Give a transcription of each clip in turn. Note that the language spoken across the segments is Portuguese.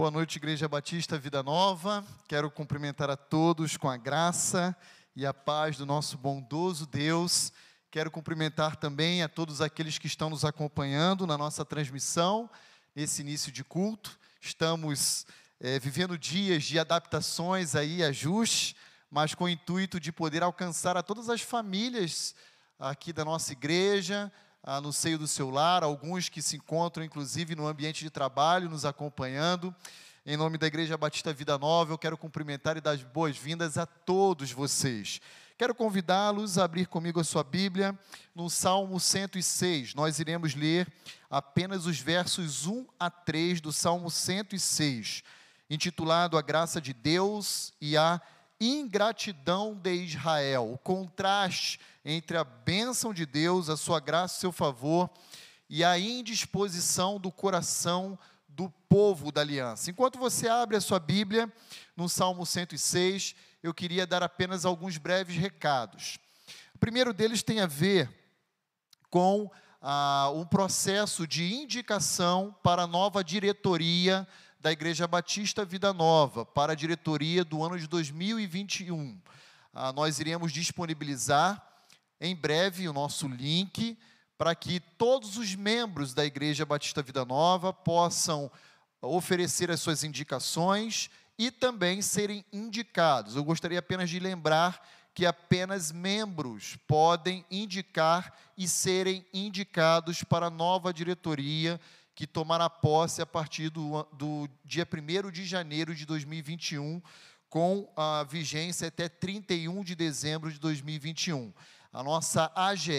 Boa noite, Igreja Batista Vida Nova. Quero cumprimentar a todos com a graça e a paz do nosso bondoso Deus. Quero cumprimentar também a todos aqueles que estão nos acompanhando na nossa transmissão, nesse início de culto. Estamos é, vivendo dias de adaptações aí, ajustes, mas com o intuito de poder alcançar a todas as famílias aqui da nossa igreja, ah, no seio do seu lar, alguns que se encontram inclusive no ambiente de trabalho, nos acompanhando. Em nome da Igreja Batista Vida Nova, eu quero cumprimentar e dar as boas-vindas a todos vocês. Quero convidá-los a abrir comigo a sua Bíblia no Salmo 106. Nós iremos ler apenas os versos 1 a 3 do Salmo 106, intitulado A Graça de Deus e a ingratidão de Israel, o contraste entre a bênção de Deus, a sua graça, o seu favor e a indisposição do coração do povo da aliança. Enquanto você abre a sua Bíblia, no Salmo 106, eu queria dar apenas alguns breves recados. O primeiro deles tem a ver com ah, um processo de indicação para a nova diretoria da Igreja Batista Vida Nova para a diretoria do ano de 2021. Ah, nós iremos disponibilizar em breve o nosso link para que todos os membros da Igreja Batista Vida Nova possam oferecer as suas indicações e também serem indicados. Eu gostaria apenas de lembrar que apenas membros podem indicar e serem indicados para a nova diretoria que tomará posse a partir do, do dia 1 de janeiro de 2021, com a vigência até 31 de dezembro de 2021. A nossa AGE,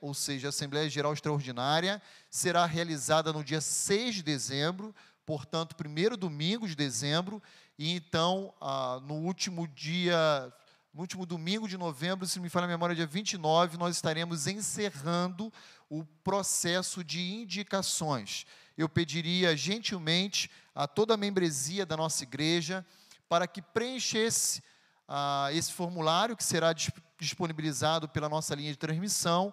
ou seja, Assembleia Geral Extraordinária, será realizada no dia 6 de dezembro, portanto, primeiro domingo de dezembro, e então, ah, no último dia, no último domingo de novembro, se me falha a memória, dia 29, nós estaremos encerrando o processo de indicações. Eu pediria gentilmente a toda a membresia da nossa igreja para que preenchesse ah, esse formulário que será disponibilizado pela nossa linha de transmissão,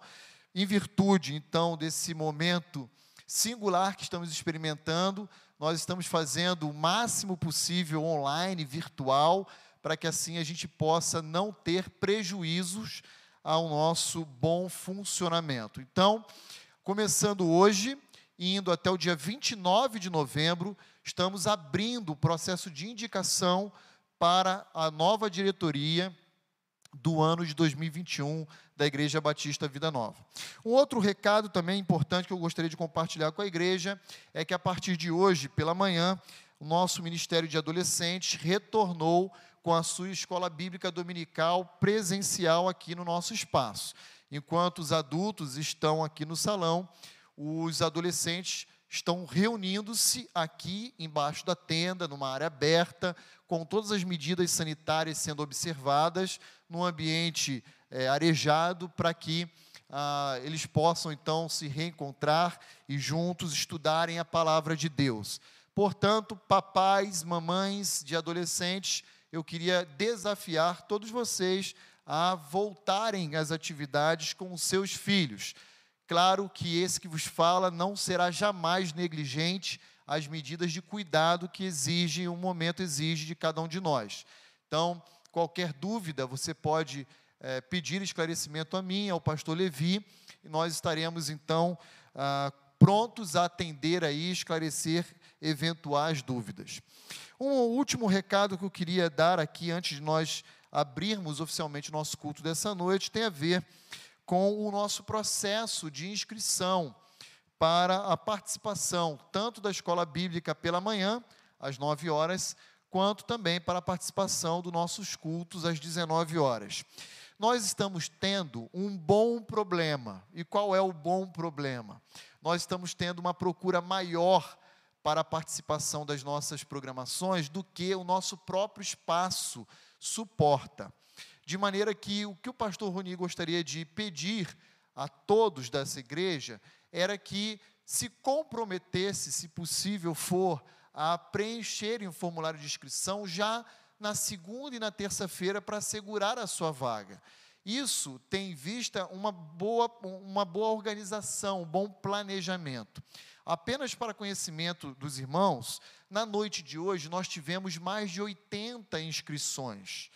em virtude então desse momento singular que estamos experimentando, nós estamos fazendo o máximo possível online, virtual, para que assim a gente possa não ter prejuízos ao nosso bom funcionamento. Então, começando hoje, indo até o dia 29 de novembro, estamos abrindo o processo de indicação para a nova diretoria do ano de 2021 da Igreja Batista Vida Nova. Um outro recado também importante que eu gostaria de compartilhar com a igreja é que a partir de hoje, pela manhã, o nosso Ministério de Adolescentes retornou com a sua escola bíblica dominical presencial aqui no nosso espaço. Enquanto os adultos estão aqui no salão, os adolescentes estão reunindo-se aqui embaixo da tenda, numa área aberta, com todas as medidas sanitárias sendo observadas, num ambiente é, arejado, para que ah, eles possam então se reencontrar e juntos estudarem a palavra de Deus. Portanto, papais, mamães de adolescentes, eu queria desafiar todos vocês a voltarem às atividades com os seus filhos. Claro que esse que vos fala não será jamais negligente às medidas de cuidado que exige, um momento exige de cada um de nós. Então, qualquer dúvida, você pode é, pedir esclarecimento a mim, ao pastor Levi, e nós estaremos então ah, prontos a atender aí, esclarecer eventuais dúvidas. Um último recado que eu queria dar aqui, antes de nós abrirmos oficialmente nosso culto dessa noite, tem a ver com o nosso processo de inscrição para a participação, tanto da escola bíblica pela manhã, às 9 horas, quanto também para a participação dos nossos cultos às 19 horas. Nós estamos tendo um bom problema. E qual é o bom problema? Nós estamos tendo uma procura maior para a participação das nossas programações do que o nosso próprio espaço suporta de maneira que o que o pastor Roni gostaria de pedir a todos dessa igreja era que se comprometesse, se possível for, a preencherem o formulário de inscrição já na segunda e na terça-feira para assegurar a sua vaga. Isso tem em vista uma boa, uma boa organização, um bom planejamento. Apenas para conhecimento dos irmãos, na noite de hoje nós tivemos mais de 80 inscrições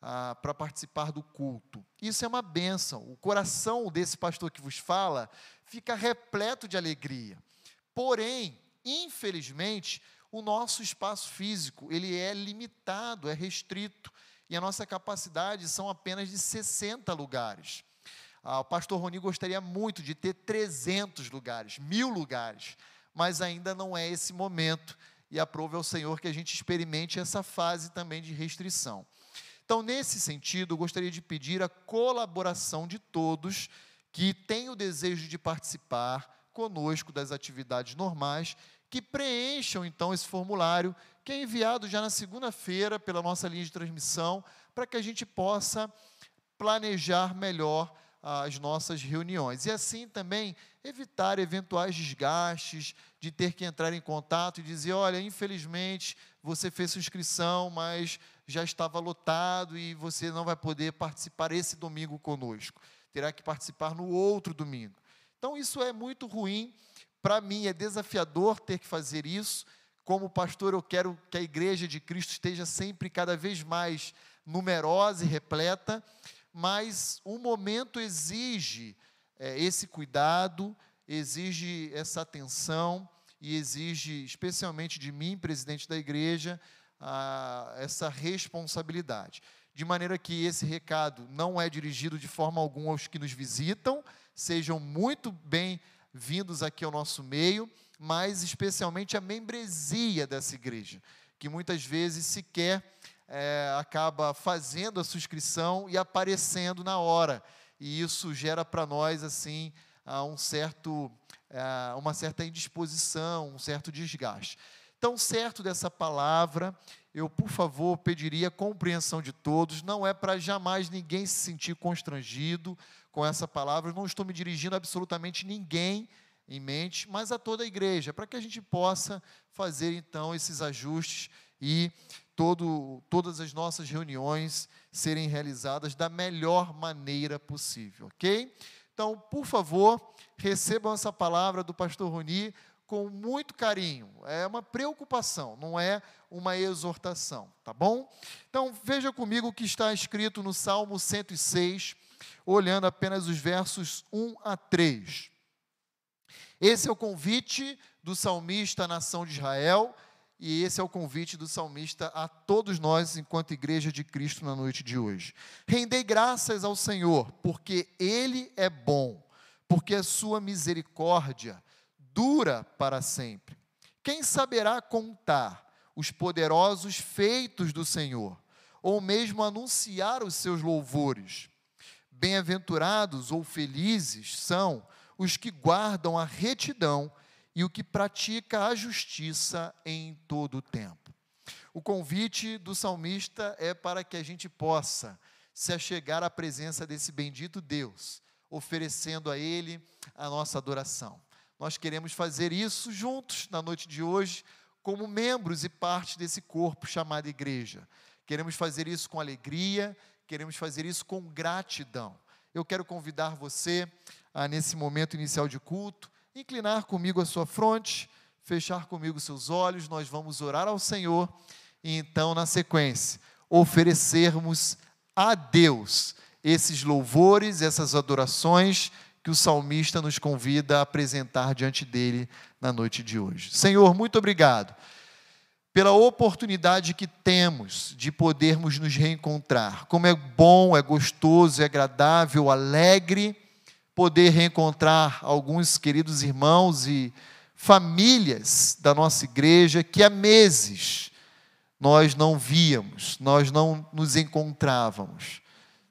ah, para participar do culto. Isso é uma bênção. O coração desse pastor que vos fala fica repleto de alegria. Porém, infelizmente, o nosso espaço físico ele é limitado, é restrito e a nossa capacidade são apenas de 60 lugares. Ah, o pastor Roni gostaria muito de ter 300 lugares, mil lugares, mas ainda não é esse momento e aprove ao Senhor que a gente experimente essa fase também de restrição. Então, nesse sentido, eu gostaria de pedir a colaboração de todos que têm o desejo de participar conosco das atividades normais, que preencham então esse formulário que é enviado já na segunda-feira pela nossa linha de transmissão, para que a gente possa planejar melhor as nossas reuniões. E assim também evitar eventuais desgastes de ter que entrar em contato e dizer: olha, infelizmente você fez sua inscrição, mas já estava lotado e você não vai poder participar esse domingo conosco. Terá que participar no outro domingo. Então, isso é muito ruim. Para mim, é desafiador ter que fazer isso. Como pastor, eu quero que a igreja de Cristo esteja sempre cada vez mais numerosa e repleta, mas o momento exige é, esse cuidado, exige essa atenção e exige, especialmente de mim, presidente da igreja, a, essa responsabilidade. De maneira que esse recado não é dirigido de forma alguma aos que nos visitam, sejam muito bem-vindos aqui ao nosso meio, mas especialmente a membresia dessa igreja, que muitas vezes sequer é, acaba fazendo a subscrição e aparecendo na hora. E isso gera para nós assim um certo, é, uma certa indisposição, um certo desgaste. Então, certo dessa palavra, eu, por favor, pediria compreensão de todos. Não é para jamais ninguém se sentir constrangido com essa palavra. Eu não estou me dirigindo a absolutamente ninguém em mente, mas a toda a igreja, para que a gente possa fazer então esses ajustes e todo, todas as nossas reuniões serem realizadas da melhor maneira possível, ok? Então, por favor, recebam essa palavra do pastor Roni com muito carinho. É uma preocupação, não é uma exortação, tá bom? Então, veja comigo o que está escrito no Salmo 106, olhando apenas os versos 1 a 3. Esse é o convite do salmista à nação de Israel e esse é o convite do salmista a todos nós, enquanto igreja de Cristo, na noite de hoje. Rendei graças ao Senhor, porque Ele é bom, porque a sua misericórdia dura para sempre. Quem saberá contar os poderosos feitos do Senhor, ou mesmo anunciar os seus louvores? Bem-aventurados ou felizes são os que guardam a retidão e o que pratica a justiça em todo o tempo. O convite do salmista é para que a gente possa se achegar à presença desse bendito Deus, oferecendo a Ele a nossa adoração. Nós queremos fazer isso juntos na noite de hoje, como membros e parte desse corpo chamado igreja. Queremos fazer isso com alegria, queremos fazer isso com gratidão. Eu quero convidar você a, nesse momento inicial de culto, inclinar comigo a sua fronte, fechar comigo seus olhos, nós vamos orar ao Senhor e então, na sequência, oferecermos a Deus esses louvores, essas adorações que o salmista nos convida a apresentar diante dele na noite de hoje. Senhor, muito obrigado pela oportunidade que temos de podermos nos reencontrar. Como é bom, é gostoso, é agradável, alegre poder reencontrar alguns queridos irmãos e famílias da nossa igreja que há meses nós não víamos, nós não nos encontrávamos,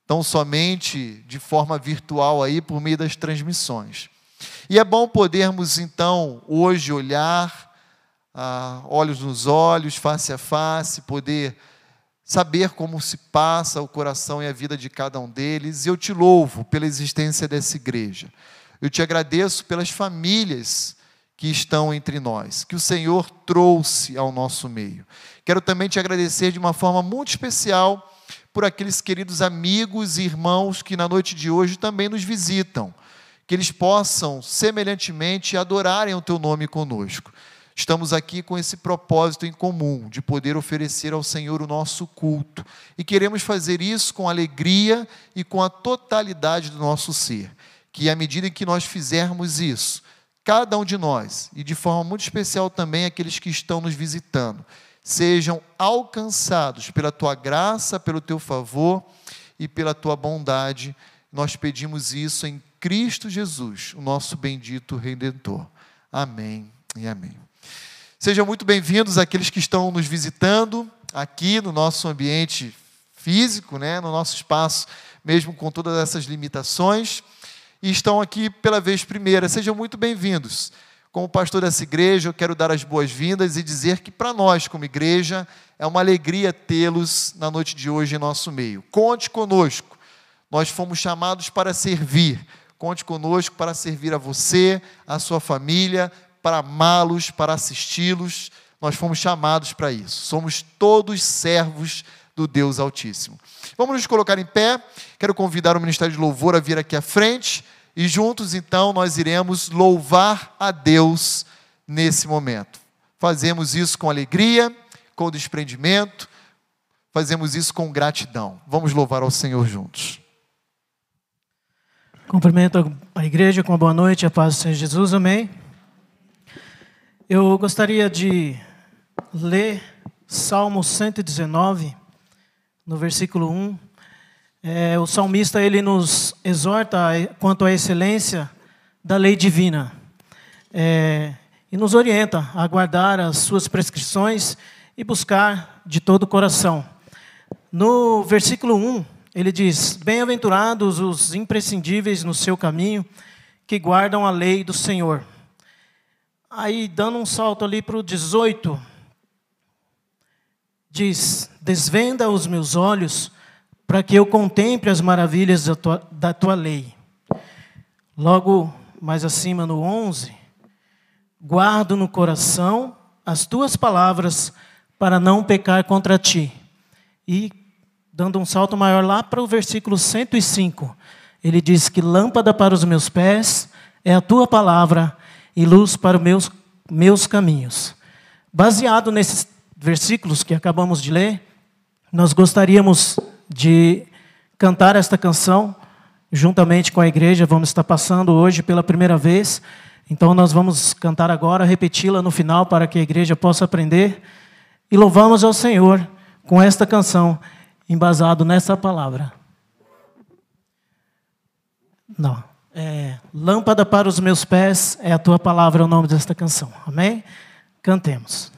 tão somente de forma virtual aí por meio das transmissões. E é bom podermos então hoje olhar, ah, olhos nos olhos, face a face, poder saber como se passa o coração e a vida de cada um deles. E eu te louvo pela existência dessa igreja. Eu te agradeço pelas famílias que estão entre nós, que o Senhor trouxe ao nosso meio. Quero também te agradecer de uma forma muito especial por aqueles queridos amigos e irmãos que na noite de hoje também nos visitam que eles possam, semelhantemente, adorarem o teu nome conosco. Estamos aqui com esse propósito em comum, de poder oferecer ao Senhor o nosso culto. E queremos fazer isso com alegria e com a totalidade do nosso ser. Que à medida em que nós fizermos isso, cada um de nós, e de forma muito especial também aqueles que estão nos visitando, sejam alcançados pela tua graça, pelo teu favor e pela tua bondade. Nós pedimos isso em Cristo Jesus, o nosso bendito redentor. Amém e amém. Sejam muito bem-vindos aqueles que estão nos visitando aqui no nosso ambiente físico, né, no nosso espaço, mesmo com todas essas limitações, e estão aqui pela vez primeira. Sejam muito bem-vindos. Como pastor dessa igreja, eu quero dar as boas-vindas e dizer que para nós, como igreja, é uma alegria tê-los na noite de hoje em nosso meio. Conte conosco. Nós fomos chamados para servir. Conte conosco para servir a você, a sua família, para amá-los, para assisti-los. Nós fomos chamados para isso. Somos todos servos do Deus Altíssimo. Vamos nos colocar em pé. Quero convidar o Ministério de Louvor a vir aqui à frente e juntos então nós iremos louvar a Deus nesse momento. Fazemos isso com alegria, com desprendimento, fazemos isso com gratidão. Vamos louvar ao Senhor juntos. Cumprimento a igreja com a boa noite, a paz do Senhor Jesus, amém. Eu gostaria de ler Salmo 119, no versículo 1. É, o salmista ele nos exorta quanto à excelência da lei divina é, e nos orienta a guardar as suas prescrições e buscar de todo o coração. No versículo 1, ele diz: Bem-aventurados os imprescindíveis no seu caminho, que guardam a lei do Senhor. Aí, dando um salto ali para o 18, diz: Desvenda os meus olhos para que eu contemple as maravilhas da tua, da tua lei. Logo mais acima, no 11, guardo no coração as tuas palavras para não pecar contra ti. E, dando um salto maior lá para o versículo 105, ele diz que lâmpada para os meus pés é a tua palavra e luz para os meus, meus caminhos. Baseado nesses versículos que acabamos de ler, nós gostaríamos de cantar esta canção juntamente com a igreja. Vamos estar passando hoje pela primeira vez. Então nós vamos cantar agora, repeti-la no final para que a igreja possa aprender. E louvamos ao Senhor com esta canção, embasado nessa palavra. Não. É, lâmpada para os meus pés é a tua palavra, é o nome desta canção. Amém? Cantemos.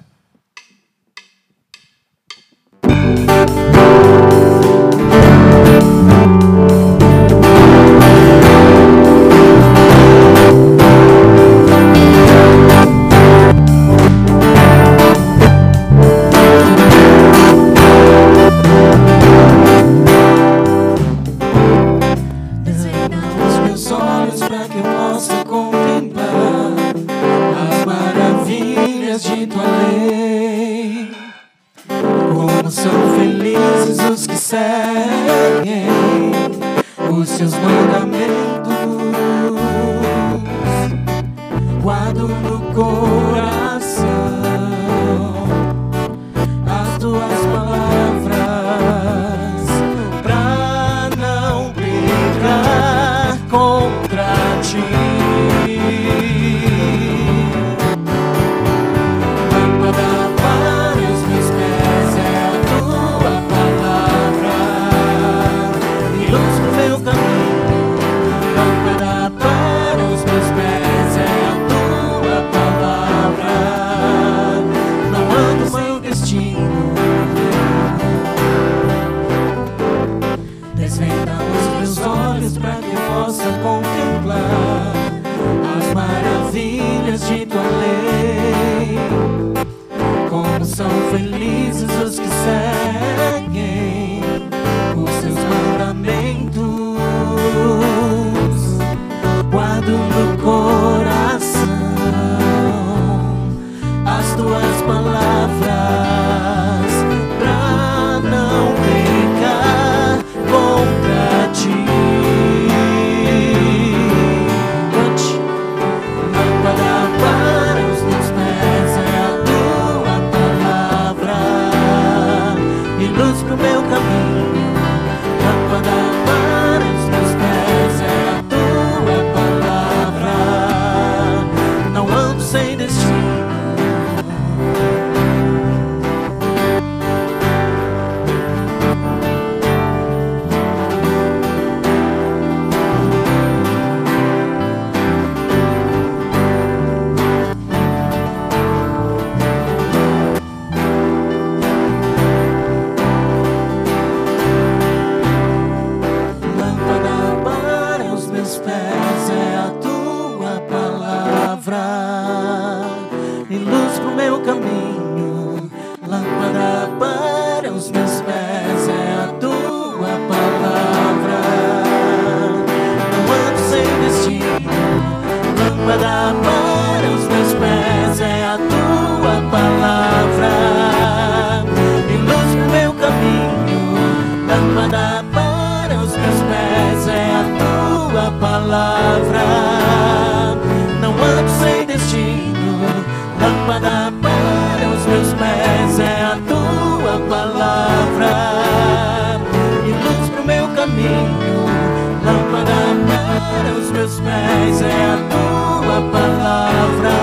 Para os meus pés é a tua palavra.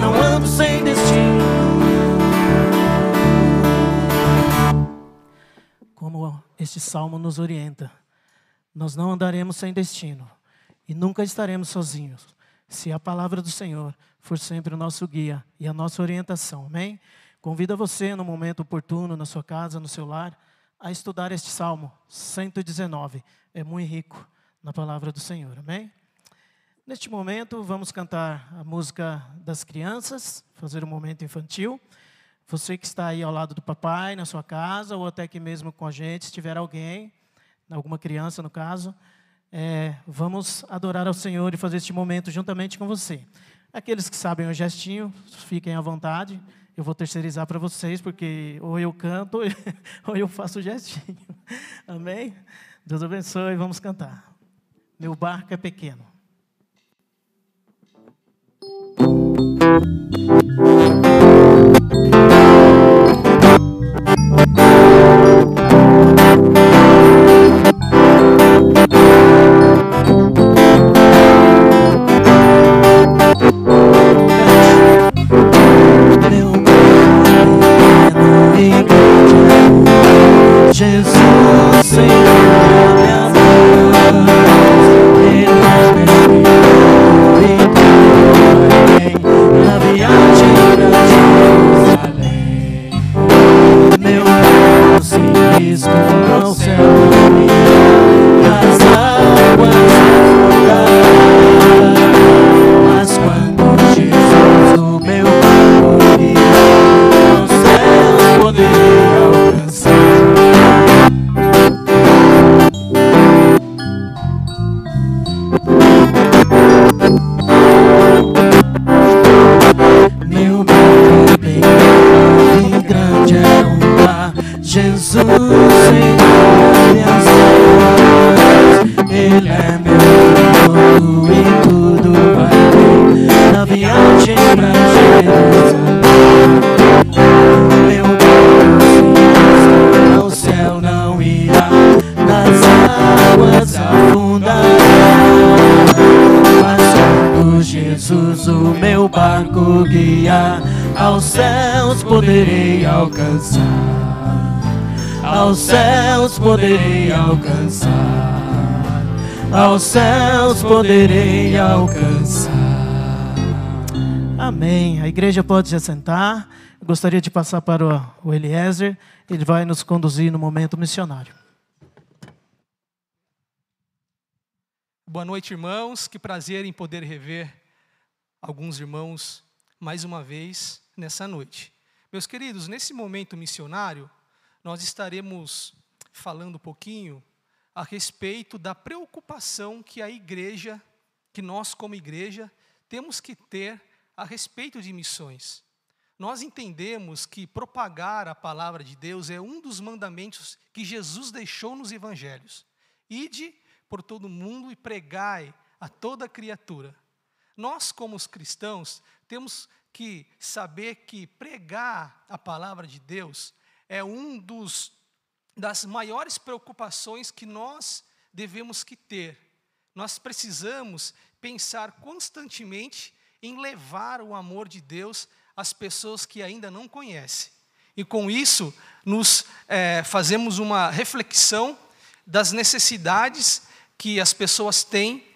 Não ando sem destino. Como este salmo nos orienta, nós não andaremos sem destino e nunca estaremos sozinhos, se a palavra do Senhor for sempre o nosso guia e a nossa orientação. Amém? Convido você, no momento oportuno, na sua casa, no seu lar, a estudar este salmo 119. É muito rico na palavra do Senhor. Amém? Neste momento, vamos cantar a música das crianças, fazer um momento infantil. Você que está aí ao lado do papai, na sua casa, ou até aqui mesmo com a gente, se tiver alguém, alguma criança no caso, é, vamos adorar ao Senhor e fazer este momento juntamente com você. Aqueles que sabem o gestinho, fiquem à vontade. Eu vou terceirizar para vocês, porque ou eu canto ou eu faço o gestinho. Amém? Deus abençoe, vamos cantar. Meu barco é pequeno. Poderei alcançar. Amém. A igreja pode se assentar. Eu gostaria de passar para o- o Eliezer. Ele vai nos conduzir no momento missionário. Boa noite, irmãos. Que prazer em poder rever alguns irmãos mais uma vez nessa noite. Meus queridos, nesse momento missionário, nós estaremos falando um pouquinho a respeito da preocupação que a igreja, que nós como igreja, temos que ter a respeito de missões. Nós entendemos que propagar a palavra de Deus é um dos mandamentos que Jesus deixou nos evangelhos. Ide por todo mundo e pregai a toda criatura. Nós, como os cristãos, temos que saber que pregar a palavra de Deus é um dos das maiores preocupações que nós devemos que ter. Nós precisamos pensar constantemente em levar o amor de Deus às pessoas que ainda não conhecem. E com isso, nos eh, fazemos uma reflexão das necessidades que as pessoas têm,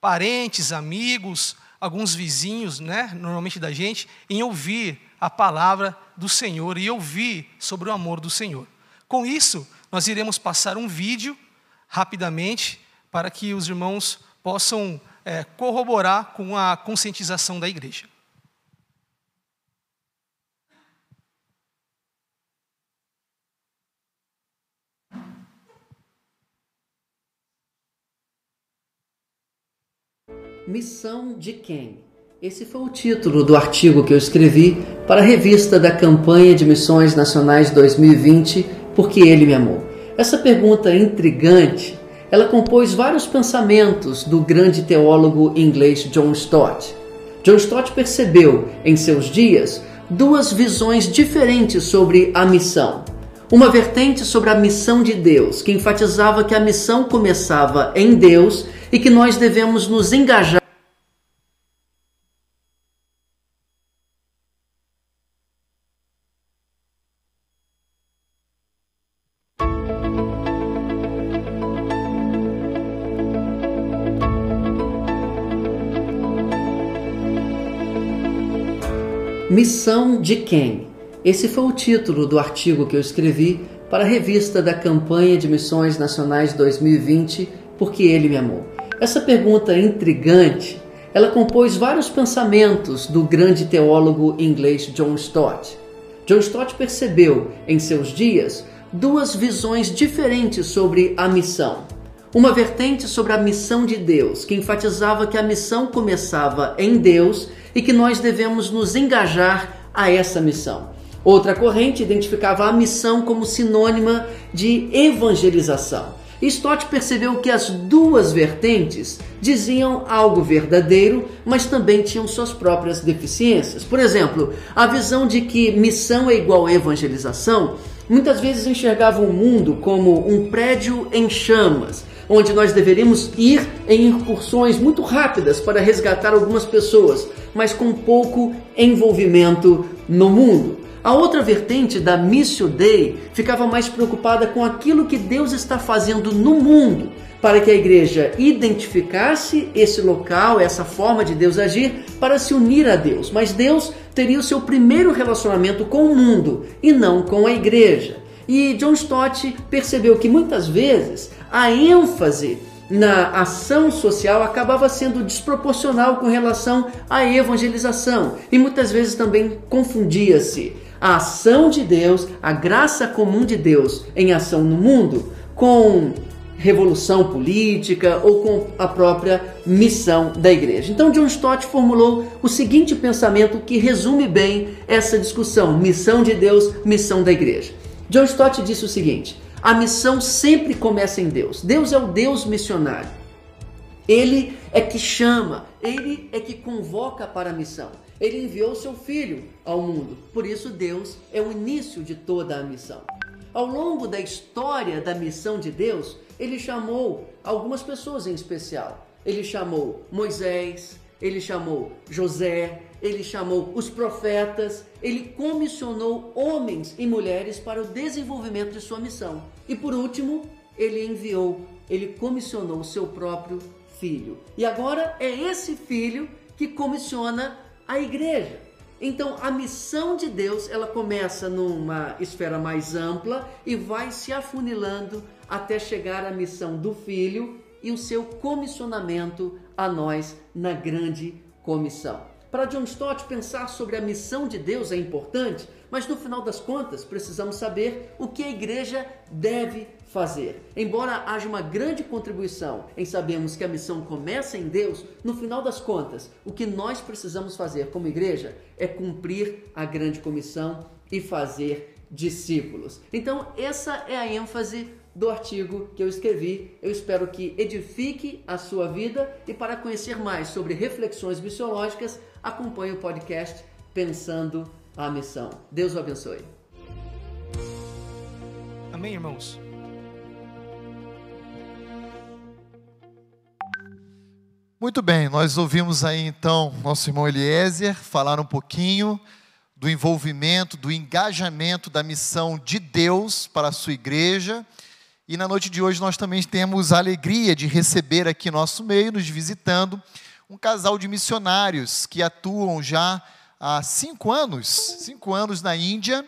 parentes, amigos, alguns vizinhos, né, normalmente da gente, em ouvir a palavra do Senhor e ouvir sobre o amor do Senhor. Com isso, nós iremos passar um vídeo rapidamente para que os irmãos possam eh, corroborar com a conscientização da igreja. Missão de quem? Esse foi o título do artigo que eu escrevi para a revista da campanha de Missões Nacionais 2020, Porque Ele Me Amou. Essa pergunta intrigante, ela compôs vários pensamentos do grande teólogo inglês John Stott. John Stott percebeu em seus dias duas visões diferentes sobre a missão. Uma vertente sobre a missão de Deus, que enfatizava que a missão começava em Deus e que nós devemos nos engajar Missão de quem? Esse foi o título do artigo que eu escrevi para a revista da campanha de Missões Nacionais 2020, Porque Ele Me Amou. Essa pergunta intrigante, ela compôs vários pensamentos do grande teólogo inglês John Stott. John Stott percebeu em seus dias duas visões diferentes sobre a missão. Uma vertente sobre a missão de Deus, que enfatizava que a missão começava em Deus e que nós devemos nos engajar a essa missão. Outra corrente identificava a missão como sinônima de evangelização. Stott percebeu que as duas vertentes diziam algo verdadeiro, mas também tinham suas próprias deficiências. Por exemplo, a visão de que missão é igual evangelização muitas vezes enxergava o mundo como um prédio em chamas, onde nós deveríamos ir em incursões muito rápidas para resgatar algumas pessoas, mas com pouco envolvimento no mundo. A outra vertente da Missio Dei ficava mais preocupada com aquilo que Deus está fazendo no mundo, para que a igreja identificasse esse local, essa forma de Deus agir, para se unir a Deus. Mas Deus teria o seu primeiro relacionamento com o mundo e não com a igreja. E John Stott percebeu que muitas vezes a ênfase na ação social acabava sendo desproporcional com relação à evangelização e muitas vezes também confundia-se a ação de Deus, a graça comum de Deus em ação no mundo com revolução política ou com a própria missão da igreja. Então John Stott formulou o seguinte pensamento que resume bem essa discussão: missão de Deus, missão da igreja. John Stott disse o seguinte: a missão sempre começa em Deus. Deus é o Deus missionário. Ele é que chama, ele é que convoca para a missão. Ele enviou seu filho ao mundo. Por isso, Deus é o início de toda a missão. Ao longo da história da missão de Deus, ele chamou algumas pessoas em especial. Ele chamou Moisés, ele chamou José, ele chamou os profetas, ele comissionou homens e mulheres para o desenvolvimento de sua missão. E por último, ele enviou, ele comissionou o seu próprio filho. E agora é esse filho que comissiona a igreja. Então, a missão de Deus, ela começa numa esfera mais ampla e vai se afunilando até chegar à missão do filho e o seu comissionamento a nós na grande comissão. Para John Stott, pensar sobre a missão de Deus é importante, mas no final das contas precisamos saber o que a igreja deve fazer. Embora haja uma grande contribuição em sabermos que a missão começa em Deus, no final das contas, o que nós precisamos fazer como igreja é cumprir a grande comissão e fazer discípulos. Então, essa é a ênfase do artigo que eu escrevi. Eu espero que edifique a sua vida e para conhecer mais sobre reflexões missiológicas, acompanhe o podcast Pensando a Missão. Deus o abençoe. Amém, irmãos. Muito bem, nós ouvimos aí então nosso irmão Eliezer falar um pouquinho do envolvimento, do engajamento da missão de Deus para a sua igreja e na noite de hoje nós também temos a alegria de receber aqui nosso meio, nos visitando, um casal de missionários que atuam já há cinco anos, cinco anos na Índia,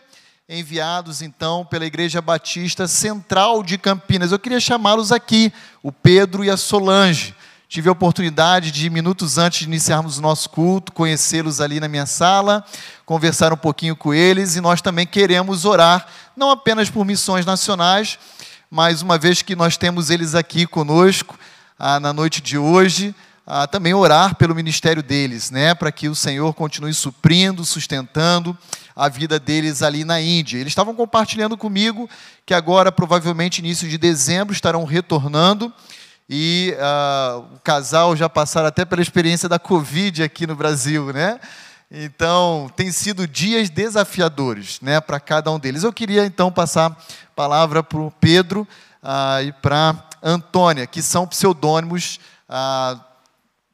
enviados então pela Igreja Batista Central de Campinas. Eu queria chamá-los aqui, o Pedro e a Solange. Tive a oportunidade de, minutos antes de iniciarmos o nosso culto, conhecê-los ali na minha sala, conversar um pouquinho com eles e nós também queremos orar, não apenas por missões nacionais, mas uma vez que nós temos eles aqui conosco ah, na noite de hoje, a também orar pelo ministério deles, né, para que o Senhor continue suprindo, sustentando a vida deles ali na Índia. Eles estavam compartilhando comigo que agora, provavelmente início de dezembro, estarão retornando e uh, o casal já passaram até pela experiência da Covid aqui no Brasil, né? Então, tem sido dias desafiadores né, para cada um deles. Eu queria então passar a palavra para o Pedro uh, e para Antônia, que são pseudônimos uh,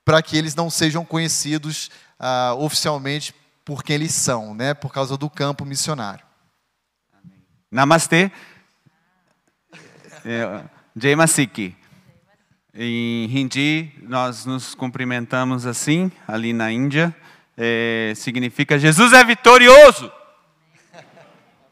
para que eles não sejam conhecidos ah, oficialmente por quem eles são, né, por causa do campo missionário. Namastê. É, Jai Masiki. Em Hindi, nós nos cumprimentamos assim, ali na Índia. É, significa Jesus é vitorioso.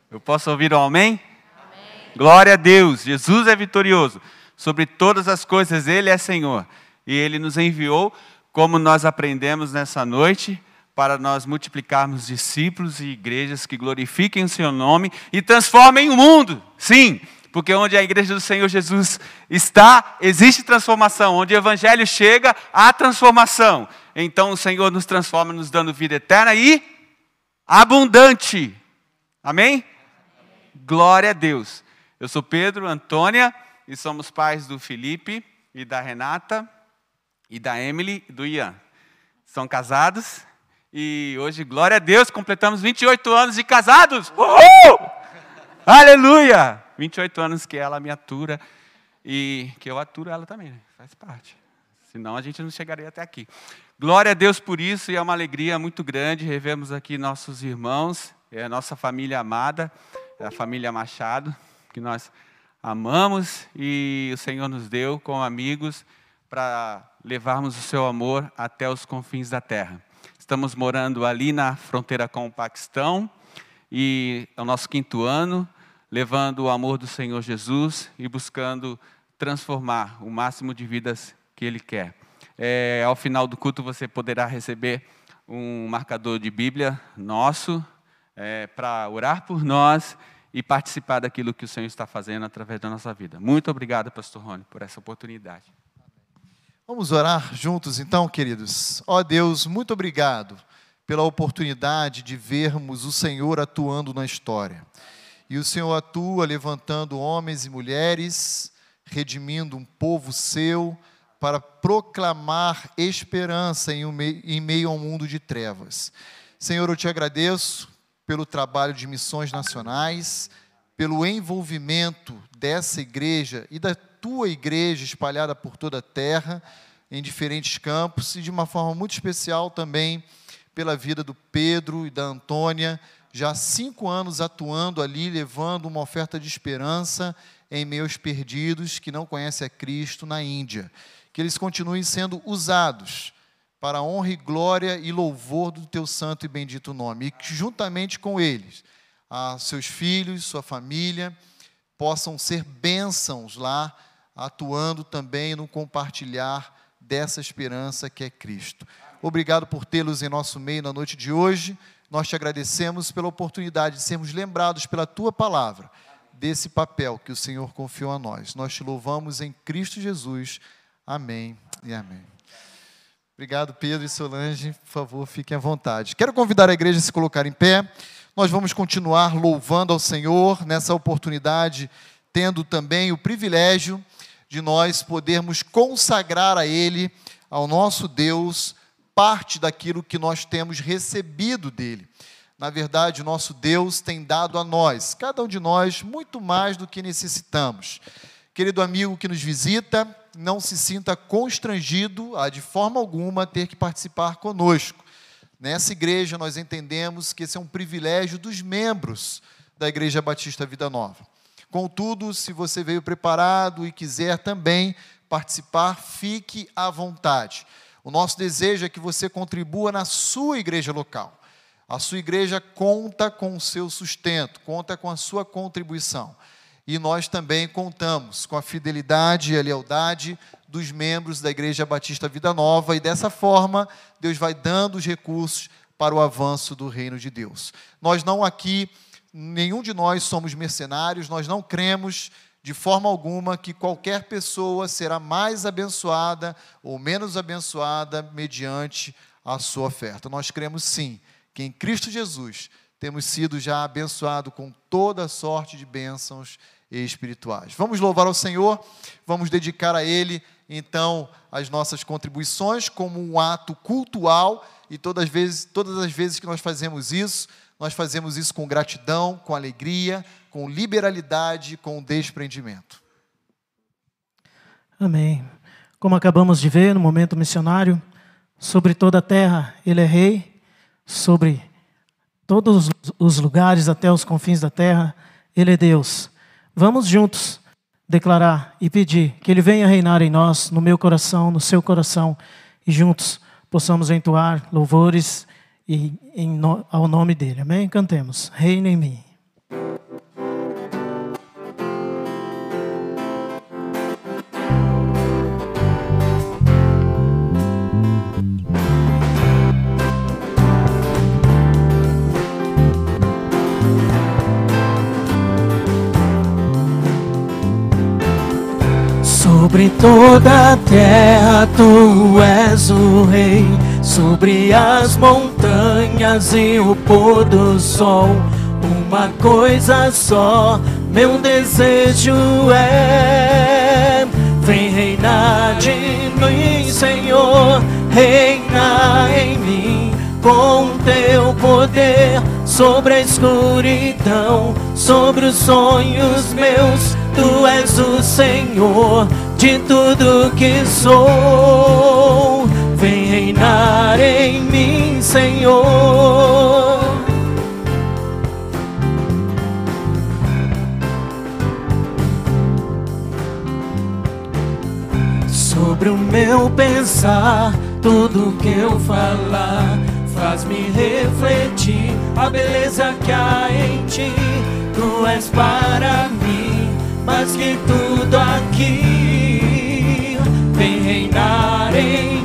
Eu posso ouvir um amém? amém? Glória a Deus, Jesus é vitorioso. Sobre todas as coisas, Ele é Senhor e ele nos enviou, como nós aprendemos nessa noite, para nós multiplicarmos discípulos e igrejas que glorifiquem o seu nome e transformem o mundo. Sim, porque onde a igreja do Senhor Jesus está, existe transformação. Onde o evangelho chega, há transformação. Então o Senhor nos transforma, nos dando vida eterna e abundante. Amém? Glória a Deus. Eu sou Pedro, Antônia, e somos pais do Felipe e da Renata e da Emily e do Ian. São casados e hoje, glória a Deus, completamos 28 anos de casados. Uhul! Aleluia! 28 anos que ela me atura e que eu aturo ela também, né? faz parte. Senão a gente não chegaria até aqui. Glória a Deus por isso e é uma alegria muito grande revermos aqui nossos irmãos, é a nossa família amada, é a família Machado, que nós amamos e o Senhor nos deu como amigos para levarmos o seu amor até os confins da terra. Estamos morando ali na fronteira com o Paquistão e é o nosso quinto ano, levando o amor do Senhor Jesus e buscando transformar o máximo de vidas que Ele quer. É, ao final do culto você poderá receber um marcador de Bíblia nosso é, para orar por nós e participar daquilo que o Senhor está fazendo através da nossa vida. Muito obrigado, Pastor Rony, por essa oportunidade. Vamos orar juntos então, queridos. Ó oh, Deus, muito obrigado pela oportunidade de vermos o Senhor atuando na história. E o Senhor atua levantando homens e mulheres, redimindo um povo seu, para proclamar esperança em, meio a um mundo de trevas. Senhor, eu te agradeço pelo trabalho de missões nacionais, pelo envolvimento dessa igreja e da tua igreja espalhada por toda a terra, em diferentes campos, e de uma forma muito especial também pela vida do Pedro e da Antônia, já há cinco anos atuando ali, levando uma oferta de esperança em meus perdidos que não conhecem a Cristo na Índia. Que eles continuem sendo usados para a honra e glória e louvor do teu santo e bendito nome. E que juntamente com eles, a seus filhos, sua família, possam ser bênçãos lá atuando também no compartilhar dessa esperança que é Cristo. Obrigado por tê-los em nosso meio na noite de hoje. Nós te agradecemos pela oportunidade de sermos lembrados pela tua palavra desse papel que o Senhor confiou a nós. Nós te louvamos em Cristo Jesus. Amém e amém. Obrigado, Pedro e Solange. Por favor, fiquem à vontade. Quero convidar a igreja a se colocar em pé. Nós vamos continuar louvando ao Senhor nessa oportunidade, tendo também o privilégio de nós podermos consagrar a Ele, ao nosso Deus, parte daquilo que nós temos recebido dele. Na verdade, nosso Deus tem dado a nós, cada um de nós, muito mais do que necessitamos. Querido amigo que nos visita, não se sinta constrangido a, de forma alguma, ter que participar conosco. Nessa igreja, nós entendemos que esse é um privilégio dos membros da Igreja Batista Vida Nova. Contudo, se você veio preparado e quiser também participar, fique à vontade. O nosso desejo é que você contribua na sua igreja local. A sua igreja conta com o seu sustento, conta com a sua contribuição. E nós também contamos com a fidelidade e a lealdade dos membros da Igreja Batista Vida Nova, e dessa forma, Deus vai dando os recursos para o avanço do reino de Deus. Nós não aqui nenhum de nós somos mercenários, nós não cremos de forma alguma que qualquer pessoa será mais abençoada ou menos abençoada mediante a sua oferta. Nós cremos sim que em Cristo Jesus temos sido já abençoados com toda sorte de bênçãos espirituais. Vamos louvar ao Senhor, vamos dedicar a Ele, então, as nossas contribuições como um ato cultual, e todas as vezes, todas as vezes que nós fazemos isso, nós fazemos isso com gratidão, com alegria, com liberalidade, com desprendimento. Amém. Como acabamos de ver no momento missionário, sobre toda a terra ele é rei, sobre todos os lugares até os confins da terra, ele é Deus. Vamos juntos declarar e pedir que Ele venha reinar em nós, no meu coração, no seu coração, e juntos possamos entoar louvores e, em, ao nome dEle. Amém? Cantemos. Reina em mim. Sobre toda a terra tu és o rei, sobre as montanhas e o pôr do sol. Uma coisa só, meu desejo é: vem reinar de mim, Senhor, reina em mim com teu poder sobre a escuridão, sobre os sonhos meus. Tu és o Senhor de tudo que sou. Vem reinar em mim, Senhor. Sobre o meu pensar, tudo que eu falar, faz-me refletir a beleza que há em ti. Tu és para mim mais que tudo aqui reinar em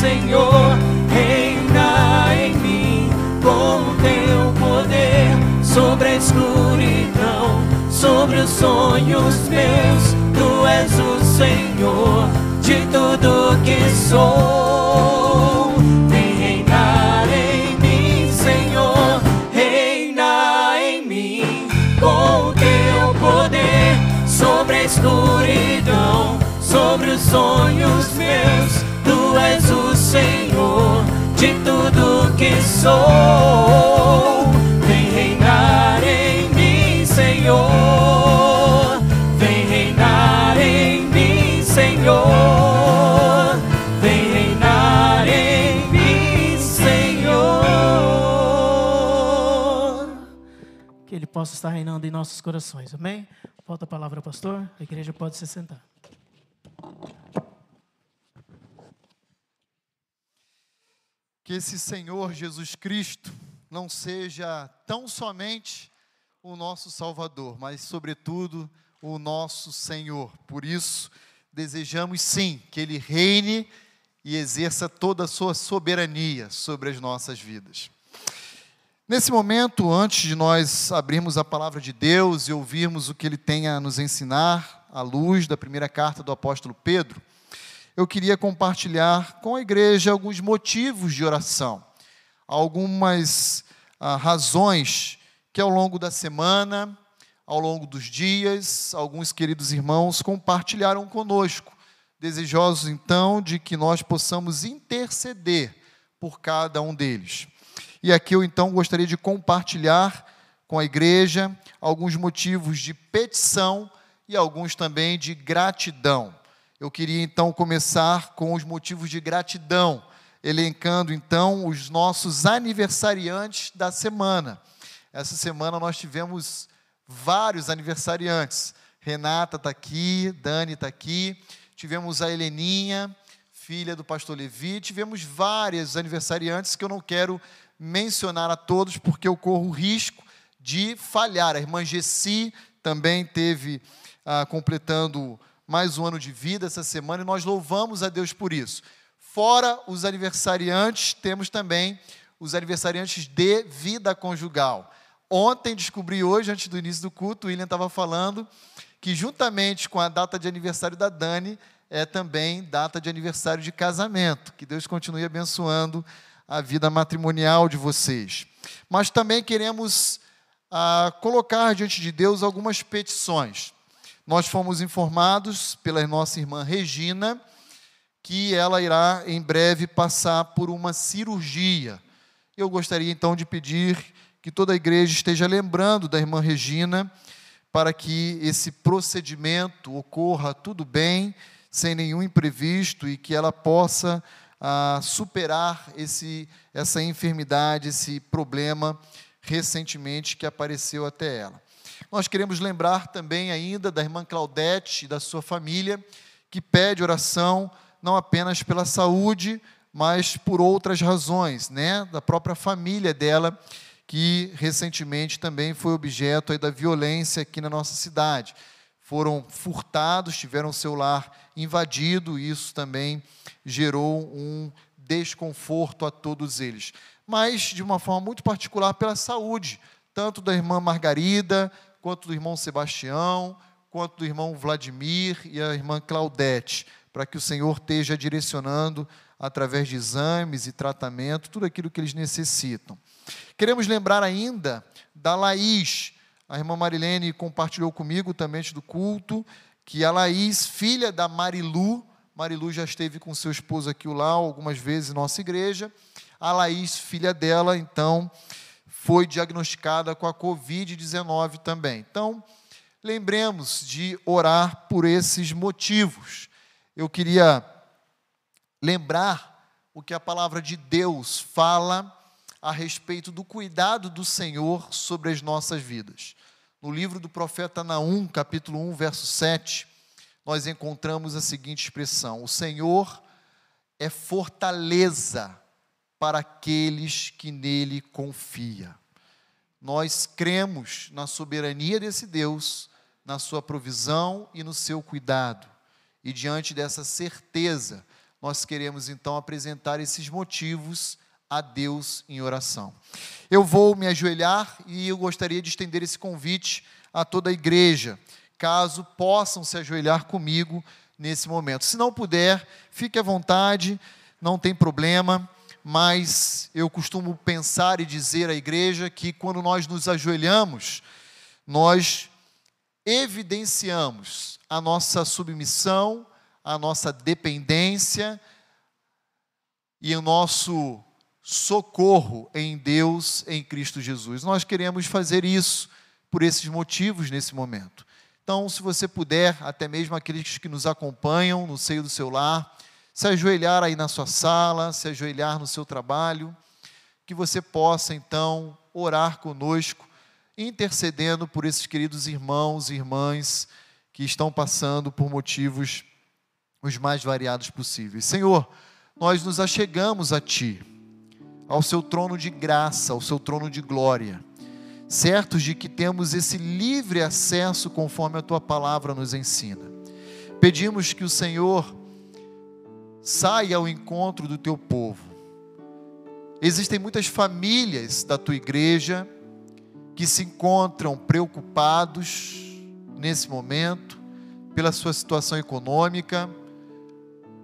Senhor, reina em mim com o teu poder sobre a escuridão, sobre os sonhos meus. Tu és o Senhor de tudo que sou. Vem reinar em mim, Senhor, reina em mim com o teu poder sobre a escuridão sobre os sonhos meus. Tu és o Senhor de tudo que sou. Vem reinar em mim, Senhor. Vem reinar em mim, Senhor. Vem reinar em mim, Senhor. Que Ele possa estar reinando em nossos corações, amém? Volta a palavra, pastor. A igreja pode se sentar. Que esse Senhor Jesus Cristo não seja tão somente o nosso Salvador, mas, sobretudo, o nosso Senhor. Por isso, desejamos sim que Ele reine e exerça toda a sua soberania sobre as nossas vidas. Nesse momento, antes de nós abrirmos a palavra de Deus e ouvirmos o que Ele tem a nos ensinar, à luz da primeira carta do apóstolo Pedro, eu queria compartilhar com a igreja alguns motivos de oração, algumas ah, razões que ao longo da semana, ao longo dos dias, alguns queridos irmãos compartilharam conosco, desejosos então de que nós possamos interceder por cada um deles. E aqui eu então gostaria de compartilhar com a igreja alguns motivos de petição e alguns também de gratidão. Eu queria então começar com os motivos de gratidão, elencando então os nossos aniversariantes da semana. Essa semana nós tivemos vários aniversariantes. Renata está aqui, Dani está aqui, tivemos a Heleninha, filha do pastor Levi, tivemos vários aniversariantes que eu não quero mencionar a todos porque eu corro o risco de falhar. A irmã Gessi também teve ah, completando mais um ano de vida essa semana e nós louvamos a Deus por isso. Fora os aniversariantes, temos também os aniversariantes de vida conjugal. Ontem descobri hoje, antes do início do culto, o William estava falando que juntamente com a data de aniversário da Dani, é também data de aniversário de casamento. Que Deus continue abençoando a vida matrimonial de vocês. Mas também queremos ah, colocar diante de Deus algumas petições. Nós fomos informados pela nossa irmã Regina que ela irá em breve passar por uma cirurgia. Eu gostaria então de pedir que toda a igreja esteja lembrando da irmã Regina para que esse procedimento ocorra tudo bem, sem nenhum imprevisto e que ela possa ah, superar esse, essa enfermidade, esse problema recentemente que apareceu até ela. Nós queremos lembrar também ainda da irmã Claudete e da sua família, que pede oração não apenas pela saúde, mas por outras razões, né? Da própria família dela, que recentemente também foi objeto da violência aqui na nossa cidade. Foram furtados, tiveram seu lar invadido, e isso também gerou um desconforto a todos eles. Mas, de uma forma muito particular, pela saúde, tanto da irmã Margarida, quanto do irmão Sebastião, quanto do irmão Vladimir e a irmã Claudete, para que o Senhor esteja direcionando através de exames e tratamento tudo aquilo que eles necessitam. Queremos lembrar ainda da Laís. A irmã Marilene compartilhou comigo também do culto que a Laís, filha da Marilu, Marilu já esteve com seu esposo aqui lá algumas vezes em nossa igreja. A Laís, filha dela, então, foi diagnosticada com a Covid-19 também. Então, lembremos de orar por esses motivos. Eu queria lembrar o que a palavra de Deus fala a respeito do cuidado do Senhor sobre as nossas vidas. No livro do profeta Naum, capítulo 1, verso 7, nós encontramos a seguinte expressão: O Senhor é fortaleza para aqueles que nele confia. Nós cremos na soberania desse Deus, na sua provisão e no seu cuidado. E diante dessa certeza, nós queremos então apresentar esses motivos a Deus em oração. Eu vou me ajoelhar e eu gostaria de estender esse convite a toda a igreja, caso possam se ajoelhar comigo nesse momento. Se não puder, fique à vontade, não tem problema, mas eu costumo pensar e dizer à igreja que quando nós nos ajoelhamos, nós evidenciamos a nossa submissão, a nossa dependência e o nosso socorro em Deus, em Cristo Jesus. Nós queremos fazer isso por esses motivos nesse momento. Então, se você puder, até mesmo aqueles que nos acompanham no seio do seu lar, se ajoelhar aí na sua sala, se ajoelhar no seu trabalho, que você possa então orar conosco, intercedendo por esses queridos irmãos e irmãs que estão passando por motivos os mais variados possíveis. Senhor, nós nos achegamos a Ti ao seu trono de graça, ao seu trono de glória, certos de que temos esse livre acesso conforme a tua palavra nos ensina. Pedimos que o Senhor saia ao encontro do teu povo. Existem muitas famílias da tua igreja que se encontram preocupados nesse momento pela sua situação econômica,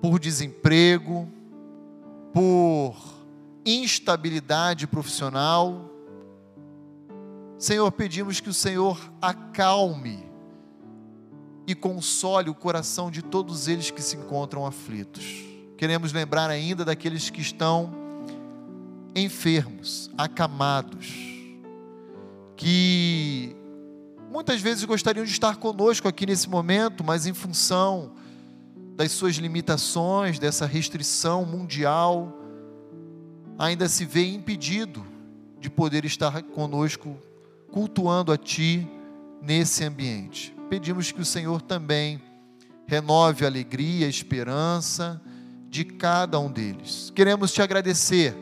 por desemprego, por instabilidade profissional. Senhor, pedimos que o Senhor acalme e console o coração de todos eles que se encontram aflitos. Queremos lembrar ainda daqueles que estão enfermos, acamados, que muitas vezes gostariam de estar conosco aqui nesse momento, mas em função das suas limitações, dessa restrição mundial, ainda se vê impedido de poder estar conosco, cultuando a Ti nesse ambiente. Pedimos que o Senhor também renove a alegria, a esperança de cada um deles. Queremos te agradecer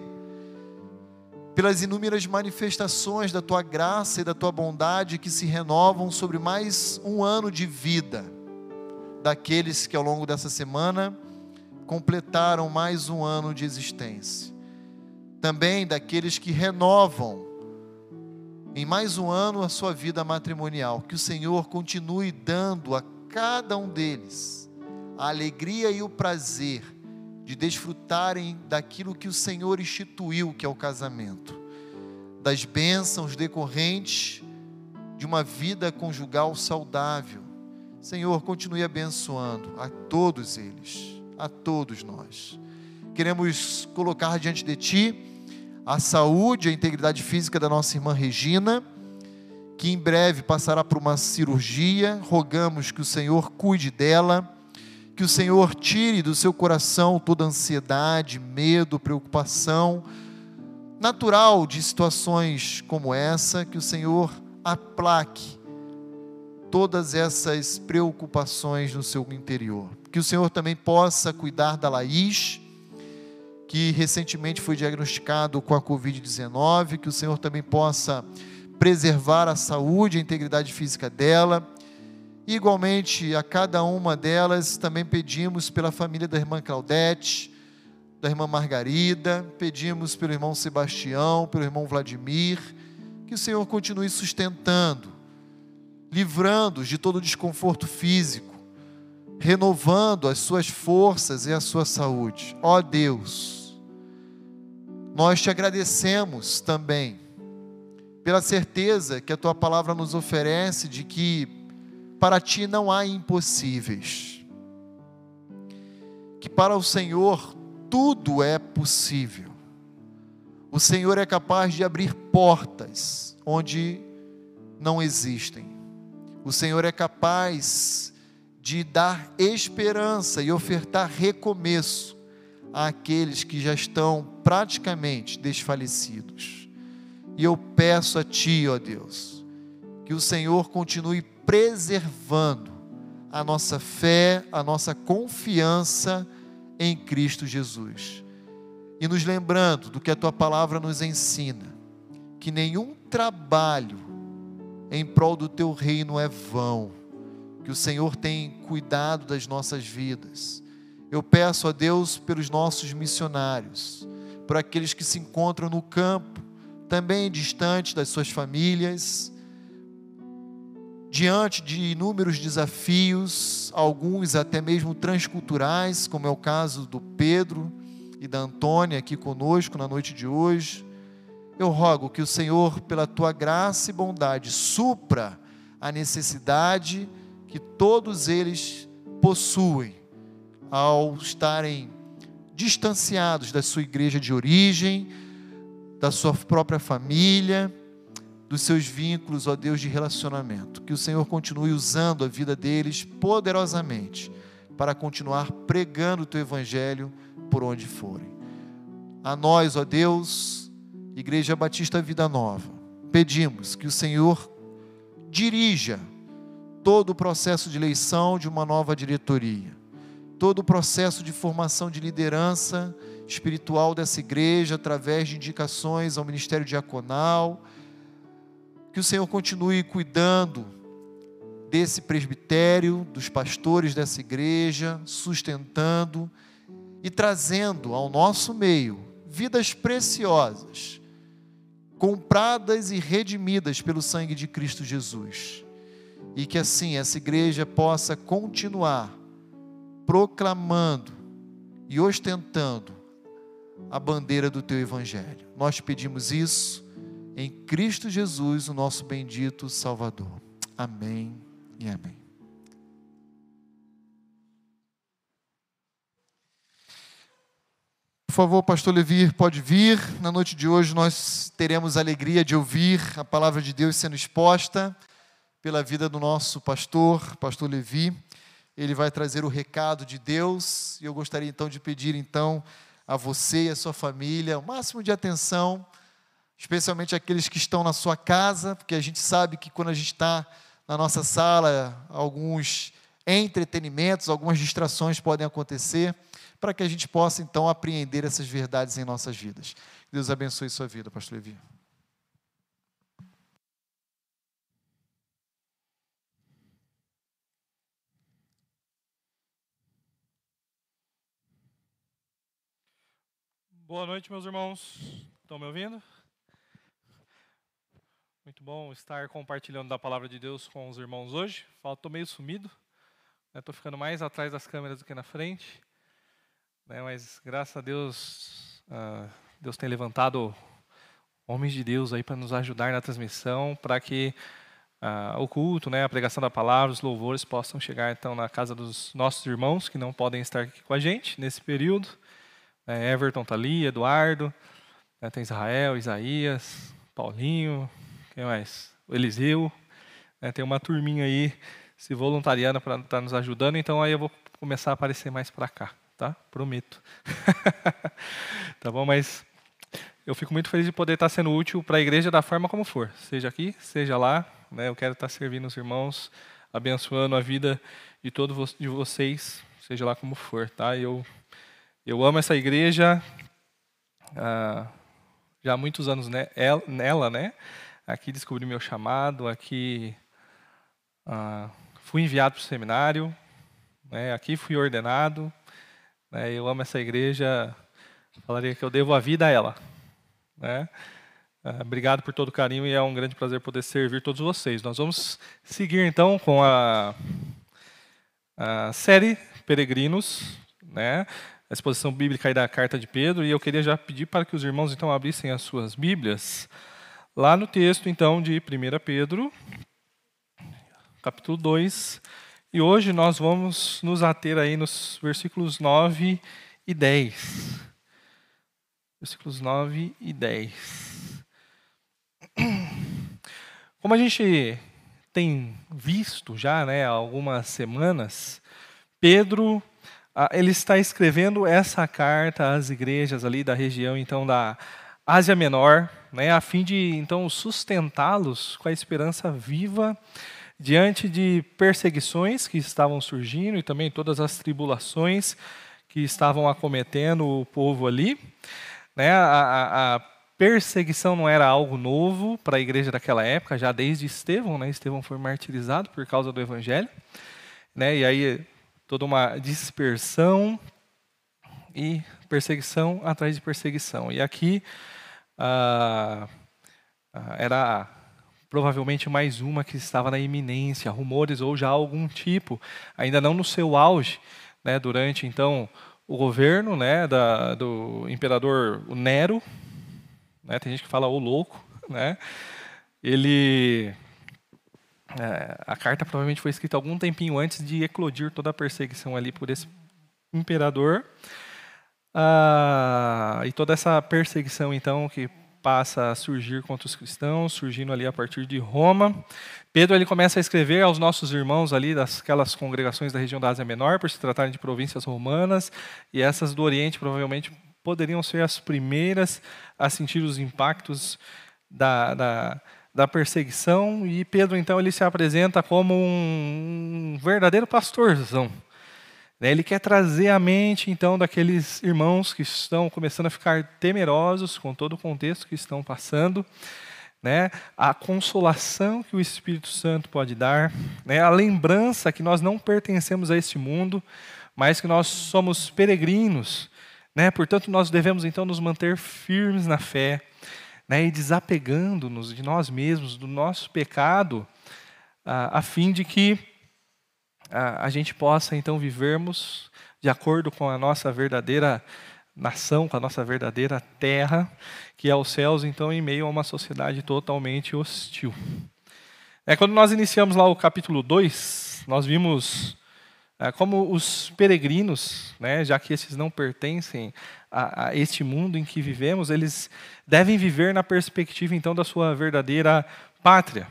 pelas inúmeras manifestações da tua graça e da tua bondade que se renovam sobre mais um ano de vida daqueles que ao longo dessa semana completaram mais um ano de existência também daqueles que renovam em mais um ano a sua vida matrimonial. Que o Senhor continue dando a cada um deles a alegria e o prazer de desfrutarem daquilo que o Senhor instituiu, que é o casamento, das bênçãos decorrentes de uma vida conjugal saudável. Senhor, continue abençoando a todos eles, a todos nós. Queremos colocar diante de Ti a saúde, a integridade física da nossa irmã Regina, que em breve passará por uma cirurgia. Rogamos que o Senhor cuide dela, que o Senhor tire do seu coração toda ansiedade, medo, preocupação natural de situações como essa, que o Senhor aplaque todas essas preocupações no seu interior. Que o Senhor também possa cuidar da Laís, que recentemente foi diagnosticado com a Covid-19, que o Senhor também possa preservar a saúde e a integridade física dela. Igualmente, a cada uma delas também pedimos pela família da irmã Claudete, da irmã Margarida, pedimos pelo irmão Sebastião, pelo irmão Vladimir, que o Senhor continue sustentando, livrando-os de todo desconforto físico, renovando as suas forças e a sua saúde. Ó Deus, nós te agradecemos também pela certeza que a tua palavra nos oferece de que para ti não há impossíveis. Que para o Senhor tudo é possível. O Senhor é capaz de abrir portas onde não existem. O Senhor é capaz de dar esperança e ofertar recomeço àqueles que já estão praticamente desfalecidos. E eu peço a Ti, ó Deus, que o Senhor continue preservando a nossa fé, a nossa confiança em Cristo Jesus. E nos lembrando do que a Tua palavra nos ensina, que nenhum trabalho em prol do Teu reino é vão, que o Senhor tem cuidado das nossas vidas eu peço a Deus pelos nossos missionários, por aqueles que se encontram no campo, também distantes das suas famílias, diante de inúmeros desafios, alguns até mesmo transculturais, como é o caso do Pedro e da Antônia aqui conosco na noite de hoje. Eu rogo que o Senhor, pela tua graça e bondade, supra a necessidade que todos eles possuem ao estarem distanciados da sua igreja de origem, da sua própria família, dos seus vínculos, ó Deus, de relacionamento. Que o Senhor continue usando a vida deles poderosamente para continuar pregando o teu evangelho por onde forem. A nós, ó Deus, Igreja Batista Vida Nova, pedimos que o Senhor dirija todo o processo de eleição de uma nova diretoria todo o processo de formação de liderança espiritual dessa igreja, através de indicações ao ministério diaconal. Que o Senhor continue cuidando desse presbitério, dos pastores dessa igreja, sustentando e trazendo ao nosso meio vidas preciosas, compradas e redimidas pelo sangue de Cristo Jesus. E que assim essa igreja possa continuar proclamando e ostentando a bandeira do teu evangelho. Nós pedimos isso em Cristo Jesus, o nosso bendito Salvador. Amém e amém. Por favor, pastor Levi, pode vir. Na noite de hoje nós teremos a alegria de ouvir a palavra de Deus sendo exposta pela vida do nosso pastor, pastor Levi ele vai trazer o recado de Deus, e eu gostaria então de pedir então a você e a sua família o máximo de atenção, especialmente aqueles que estão na sua casa, porque a gente sabe que quando a gente está na nossa sala, alguns entretenimentos, algumas distrações podem acontecer, para que a gente possa então apreender essas verdades em nossas vidas. Deus abençoe sua vida, pastor Levi. Boa noite, meus irmãos. Estão me ouvindo? Muito bom estar compartilhando da palavra de Deus com os irmãos hoje. Estou meio sumido, estou né? ficando mais atrás das câmeras do que na frente. Né? Mas graças a Deus, uh, Deus tem levantado homens de Deus aí para nos ajudar na transmissão, para que uh, o culto, né, a pregação da palavra, os louvores possam chegar então na casa dos nossos irmãos que não podem estar aqui com a gente nesse período. É, Everton está ali, Eduardo, né, tem Israel, Isaías, Paulinho, quem mais? O Eliseu. Né, tem uma turminha aí se voluntariando para estar tá nos ajudando, então aí eu vou começar a aparecer mais para cá, tá? Prometo. tá bom? Mas eu fico muito feliz de poder estar tá sendo útil para a igreja da forma como for, seja aqui, seja lá. Né? Eu quero estar tá servindo os irmãos, abençoando a vida de todos de vocês, seja lá como for, tá? Eu eu amo essa igreja ah, já há muitos anos nela, né? Aqui descobri meu chamado, aqui ah, fui enviado para o seminário, né? aqui fui ordenado. Né? Eu amo essa igreja, falaria que eu devo a vida a ela. Né? Ah, obrigado por todo o carinho e é um grande prazer poder servir todos vocês. Nós vamos seguir então com a, a série Peregrinos, né? Exposição bíblica da carta de Pedro, e eu queria já pedir para que os irmãos então abrissem as suas Bíblias Lá no texto, então, de 1 Pedro, capítulo 2, e hoje nós vamos nos ater aí nos versículos 9 e 10. Versículos 9 e 10. Como a gente tem visto já, né, há algumas semanas, Pedro ele está escrevendo essa carta às igrejas ali da região então da Ásia Menor, né, a fim de então sustentá-los com a esperança viva diante de perseguições que estavam surgindo e também todas as tribulações que estavam acometendo o povo ali. Né, a, a perseguição não era algo novo para a igreja daquela época, já desde Estevão, né, Estevão foi martirizado por causa do evangelho, né, e aí toda uma dispersão e perseguição atrás de perseguição. E aqui ah, ah, era provavelmente mais uma que estava na iminência, rumores ou já algum tipo, ainda não no seu auge, né, durante então o governo né, da, do imperador Nero, né, tem gente que fala o louco, né, ele é, a carta provavelmente foi escrita algum tempinho antes de eclodir toda a perseguição ali por esse imperador. Ah, e toda essa perseguição, então, que passa a surgir contra os cristãos, surgindo ali a partir de Roma. Pedro ele começa a escrever aos nossos irmãos ali daquelas congregações da região da Ásia Menor, por se tratarem de províncias romanas, e essas do Oriente provavelmente poderiam ser as primeiras a sentir os impactos da, da, da perseguição. E Pedro, então, ele se apresenta como um verdadeiro pastorzão né, ele quer trazer a mente, então, daqueles irmãos que estão começando a ficar temerosos com todo o contexto que estão passando, né, a consolação que o Espírito Santo pode dar, né, a lembrança que nós não pertencemos a este mundo, mas que nós somos peregrinos. Né, portanto, nós devemos, então, nos manter firmes na fé né, e desapegando-nos de nós mesmos, do nosso pecado, a, a fim de que a, a gente possa então vivermos de acordo com a nossa verdadeira nação, com a nossa verdadeira terra, que é os céus, então em meio a uma sociedade totalmente hostil. É, quando nós iniciamos lá o capítulo 2, nós vimos é, como os peregrinos, né, já que esses não pertencem a, a, este mundo em que vivemos, eles devem viver na perspectiva então da sua verdadeira pátria.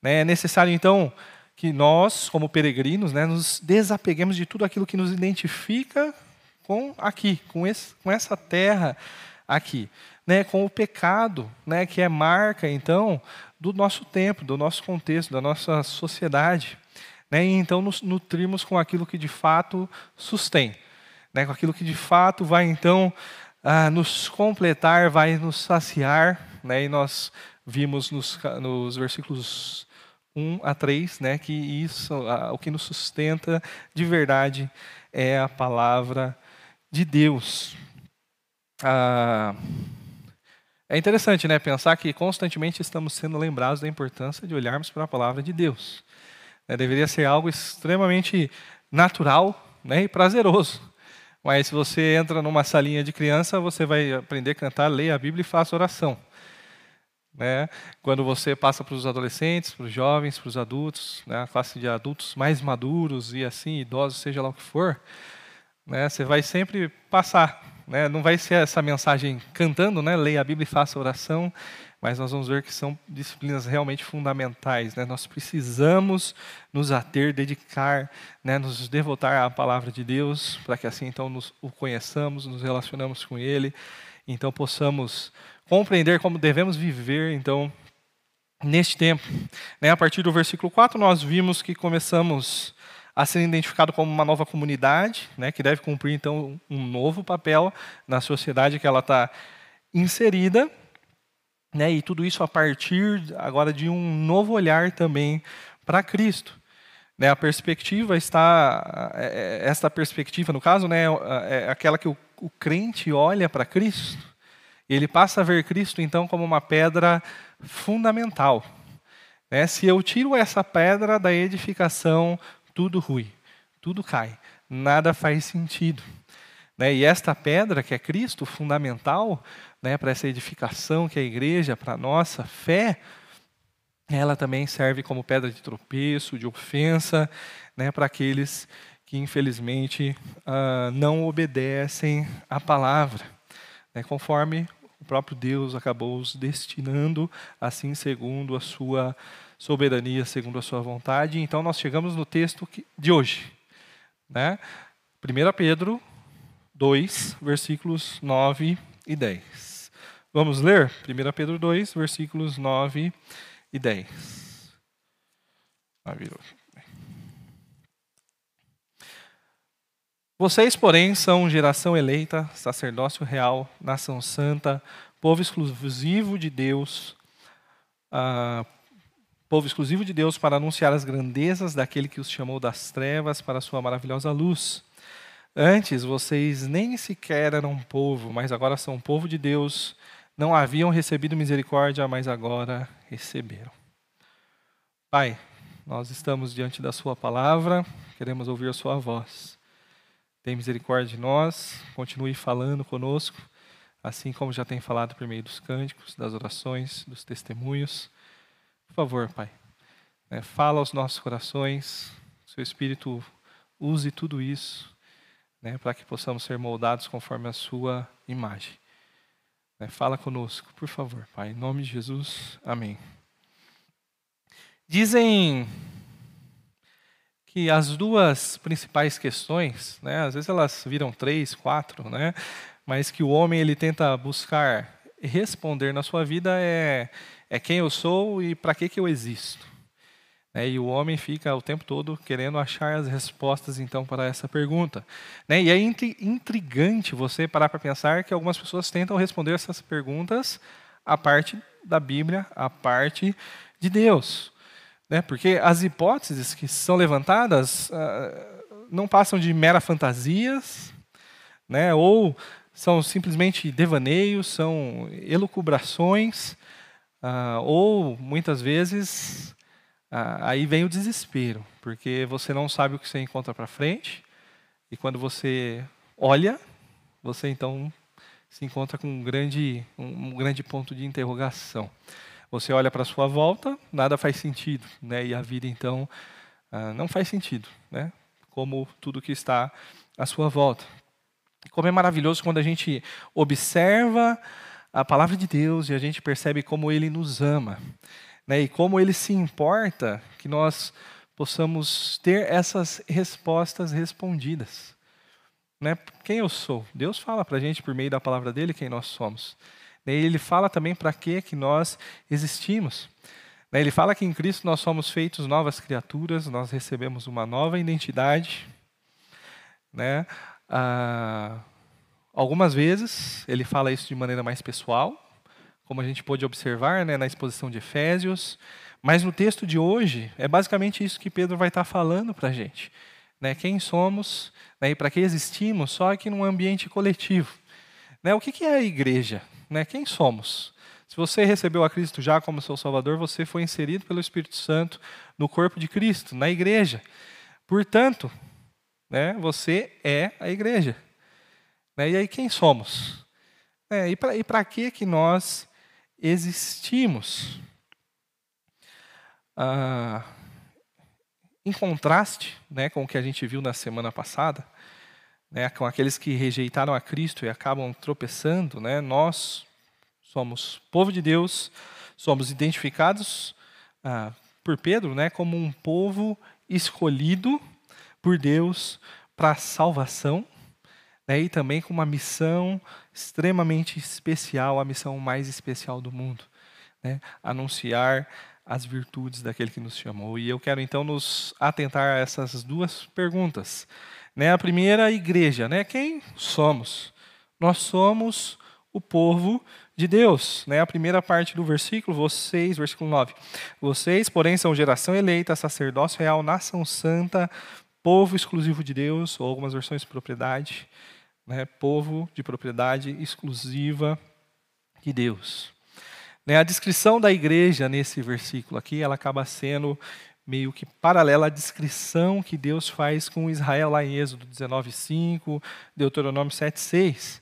Né, é necessário então que nós, como peregrinos, né, nos desapeguemos de tudo aquilo que nos identifica com aqui, com, esse, com essa terra aqui, né, com o pecado, né, que é marca então do nosso tempo, do nosso contexto, da nossa sociedade, né, e então nos nutrimos com aquilo que de fato sustém, né, com aquilo que de fato vai então ah, nos completar, vai nos saciar, né, e nós vimos nos, nos versículos 1 a 3, né, que isso, o que nos sustenta de verdade é a palavra de Deus. Ah, É interessante, né, pensar que constantemente estamos sendo lembrados da importância de olharmos para a palavra de Deus. É, deveria ser algo extremamente natural né, e prazeroso. Mas se você entra numa salinha de criança, você vai aprender a cantar, ler a Bíblia e faça oração. Né? Quando você passa para os adolescentes, para os jovens, para os adultos, né? a classe de adultos mais maduros e assim, idosos, seja lá o que for, né? você vai sempre passar. Né? Não vai ser essa mensagem cantando, né? leia a Bíblia e faça oração, mas nós vamos ver que são disciplinas realmente fundamentais. Né? Nós precisamos nos ater, dedicar, né? nos devotar à palavra de Deus, para que assim então nos o conheçamos, nos relacionamos com Ele, então possamos compreender como devemos viver então neste tempo. Né? A partir do versículo 4 nós vimos que começamos a ser identificado como uma nova comunidade, né? que deve cumprir então um novo papel na sociedade que ela está inserida. Né, e tudo isso a partir agora de um novo olhar também para Cristo. Né, a perspectiva está, é, é, esta perspectiva, no caso, né, é aquela que o, o crente olha para Cristo, ele passa a ver Cristo, então, como uma pedra fundamental. Né, se eu tiro essa pedra da edificação, tudo rui, tudo cai, nada faz sentido. Né, e esta pedra, que é Cristo, fundamental, né, para essa edificação que é a igreja, para a nossa fé, ela também serve como pedra de tropeço, de ofensa, né, para aqueles que infelizmente uh, não obedecem à palavra, né, conforme o próprio Deus acabou os destinando, assim segundo a sua soberania, segundo a sua vontade. Então nós chegamos no texto de hoje, né? 1 Pedro 2, versículos 9 e 10. Vamos ler 1 Pedro 2, versículos 9 e 10. Ah. Vocês, porém, são geração eleita, sacerdócio real, nação santa, povo exclusivo de Deus, uh, povo exclusivo de Deus para anunciar as grandezas daquele que os chamou das trevas para a sua maravilhosa luz. Antes vocês nem sequer eram povo, mas agora são povo de Deus não haviam recebido misericórdia, mas agora receberam. Pai, nós estamos diante da Sua palavra, queremos ouvir a Sua voz. Tem misericórdia de nós, continue falando conosco, assim como já tem falado por meio dos cânticos, das orações, dos testemunhos. Por favor, Pai, né, fala aos nossos corações, Seu Espírito use tudo isso né, para que possamos ser moldados conforme a Sua imagem. Né, fala conosco, por favor, Pai. Em nome de Jesus, amém. Dizem que as duas principais questões, né, às vezes elas viram três, quatro, né, mas que o homem ele tenta buscar responder na sua vida é, é quem eu sou e para que, que eu existo. Né? E o homem fica o tempo todo querendo achar as respostas, então, para essa pergunta. Né? E é intrigante você parar para pensar que algumas pessoas tentam responder essas perguntas a parte da Bíblia, a parte de Deus. Né? Porque as hipóteses que são levantadas uh, não passam de mera fantasias, né? ou são simplesmente devaneios, são elucubrações, uh, ou muitas vezes ah, aí vem o desespero, porque você não sabe o que você encontra para frente, e quando você olha, você então se encontra com um grande, um, grande ponto de interrogação. Você olha para sua volta, nada faz sentido, né? e a vida então ah, não faz sentido, né? como tudo que está à sua volta. Como é maravilhoso quando a gente observa a palavra de Deus e a gente percebe como Ele nos ama né, e como ele se importa que nós possamos ter essas respostas respondidas. Né? Quem eu sou? Deus fala para a gente por meio da palavra dele quem nós somos. Né, ele fala também para que que nós existimos. Né, ele fala que em Cristo nós somos feitos novas criaturas, nós recebemos uma nova identidade. Né? Ah, algumas vezes ele fala isso de maneira mais pessoal, como a gente pôde observar né, na exposição de Efésios. Mas no texto de hoje, é basicamente isso que Pedro vai estar falando para a gente. Né, quem somos né, e para que existimos, só que num ambiente coletivo. Né, o que, que é a igreja? Né, quem somos? Se você recebeu a Cristo já como seu Salvador, você foi inserido pelo Espírito Santo no corpo de Cristo, na igreja. Portanto, né, você é a igreja. Né, e aí quem somos? É, e para que, que nós existimos? Ah, em contraste né, com o que a gente viu na semana passada, né, com aqueles que rejeitaram a Cristo e acabam tropeçando, né, nós somos povo de Deus, somos identificados ah, por Pedro né, como um povo escolhido por Deus para a salvação né, e também com uma missão extremamente especial, a missão mais especial do mundo né, anunciar as virtudes daquele que nos chamou. E eu quero então nos atentar a essas duas perguntas. Né, a primeira, a igreja. Né, quem somos? Nós somos o povo de Deus. Né? A primeira parte do versículo, vocês, versículo 9. Vocês, porém, são geração eleita, sacerdócio real, nação santa, povo exclusivo de Deus, ou algumas versões propriedade, né? povo de propriedade exclusiva de Deus. Né? A descrição da igreja nesse versículo aqui, ela acaba sendo meio que paralela à descrição que Deus faz com Israel lá em Êxodo 19:5, Deuteronômio 7:6.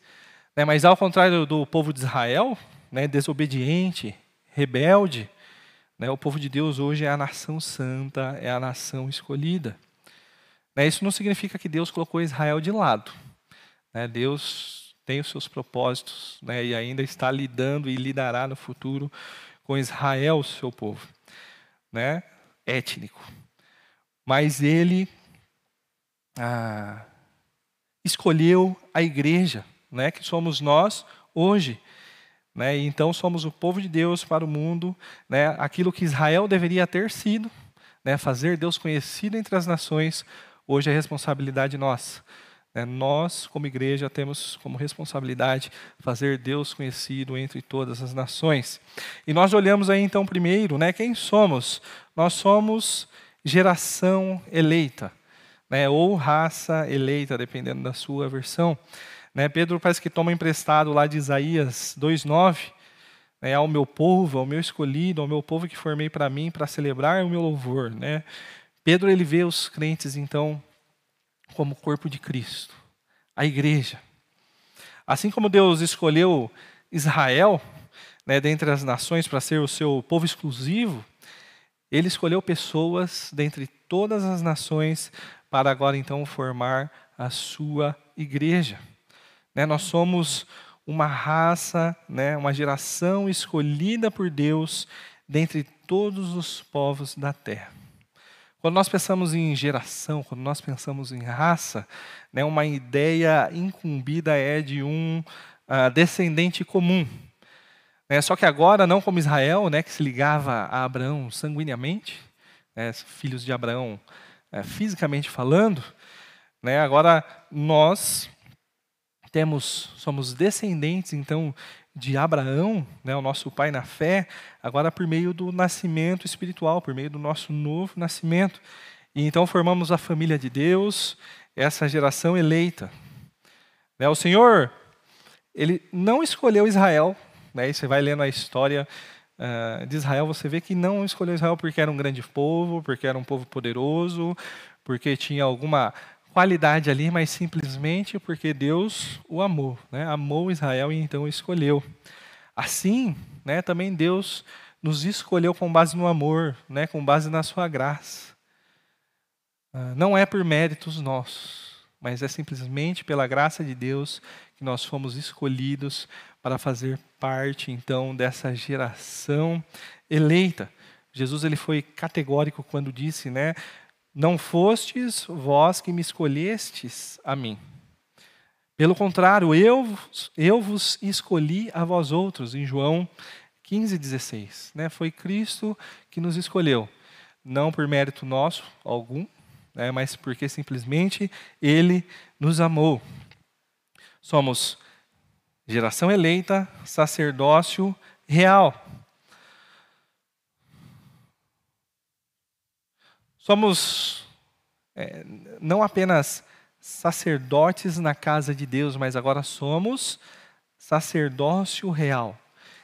Né, mas ao contrário do povo de Israel, né, desobediente, rebelde, né, o povo de Deus hoje é a nação santa, é a nação escolhida. Né, isso não significa que Deus colocou Israel de lado. Né, Deus tem os seus propósitos né, e ainda está lidando e lidará no futuro com Israel, seu povo, né, étnico. Mas ele ah, escolheu a igreja né, que somos nós hoje. Né, então somos o povo de Deus para o mundo, né, aquilo que Israel deveria ter sido, né, fazer Deus conhecido entre as nações, hoje é responsabilidade nossa. Né, nós, como igreja, temos como responsabilidade fazer Deus conhecido entre todas as nações. E nós olhamos aí então primeiro, né, quem somos? Nós somos geração eleita, né, ou raça eleita, dependendo da sua versão. Né, Pedro parece que toma emprestado lá de Isaías 2,9, né, ao meu povo, ao meu escolhido, ao meu povo que formei para mim, para celebrar o meu louvor. Né. Pedro ele vê os crentes, então, como corpo de Cristo, a igreja. Assim como Deus escolheu Israel, né, dentre as nações, para ser o seu povo exclusivo, ele escolheu pessoas dentre todas as nações para agora então formar a sua igreja. Né? Nós somos uma raça, né? uma geração escolhida por Deus dentre todos os povos da terra. Quando nós pensamos em geração, quando nós pensamos em raça, né, uma ideia incumbida é de um uh, descendente comum. Né, só que agora, não como Israel, né, que se ligava a Abraão sanguineamente, né, filhos de Abraão uh, fisicamente falando, né, agora nós temos, somos descendentes, então, de Abraão, né, o nosso pai na fé, agora por meio do nascimento espiritual, por meio do nosso novo nascimento. E então formamos a família de Deus, essa geração eleita. Né, o Senhor, ele não escolheu Israel, né, e você vai lendo a história uh, de Israel, você vê que não escolheu Israel porque era um grande povo, porque era um povo poderoso, porque tinha alguma qualidade ali, mas simplesmente porque Deus o amou, né? amou Israel e então escolheu. Assim, né, também Deus nos escolheu com base no amor, né, com base na sua graça. Ah, não é por méritos nossos, mas é simplesmente pela graça de Deus que nós fomos escolhidos para fazer parte então dessa geração eleita. Jesus ele foi categórico quando disse, né, não fostes vós que me escolhestes a mim. Pelo contrário, eu, eu vos escolhi a vós outros, em João 15, 16. Né? Foi Cristo que nos escolheu, não por mérito nosso algum, né? mas porque simplesmente Ele nos amou. Somos geração eleita, sacerdócio real. Somos é, não apenas sacerdotes na casa de Deus, mas agora somos sacerdócio real.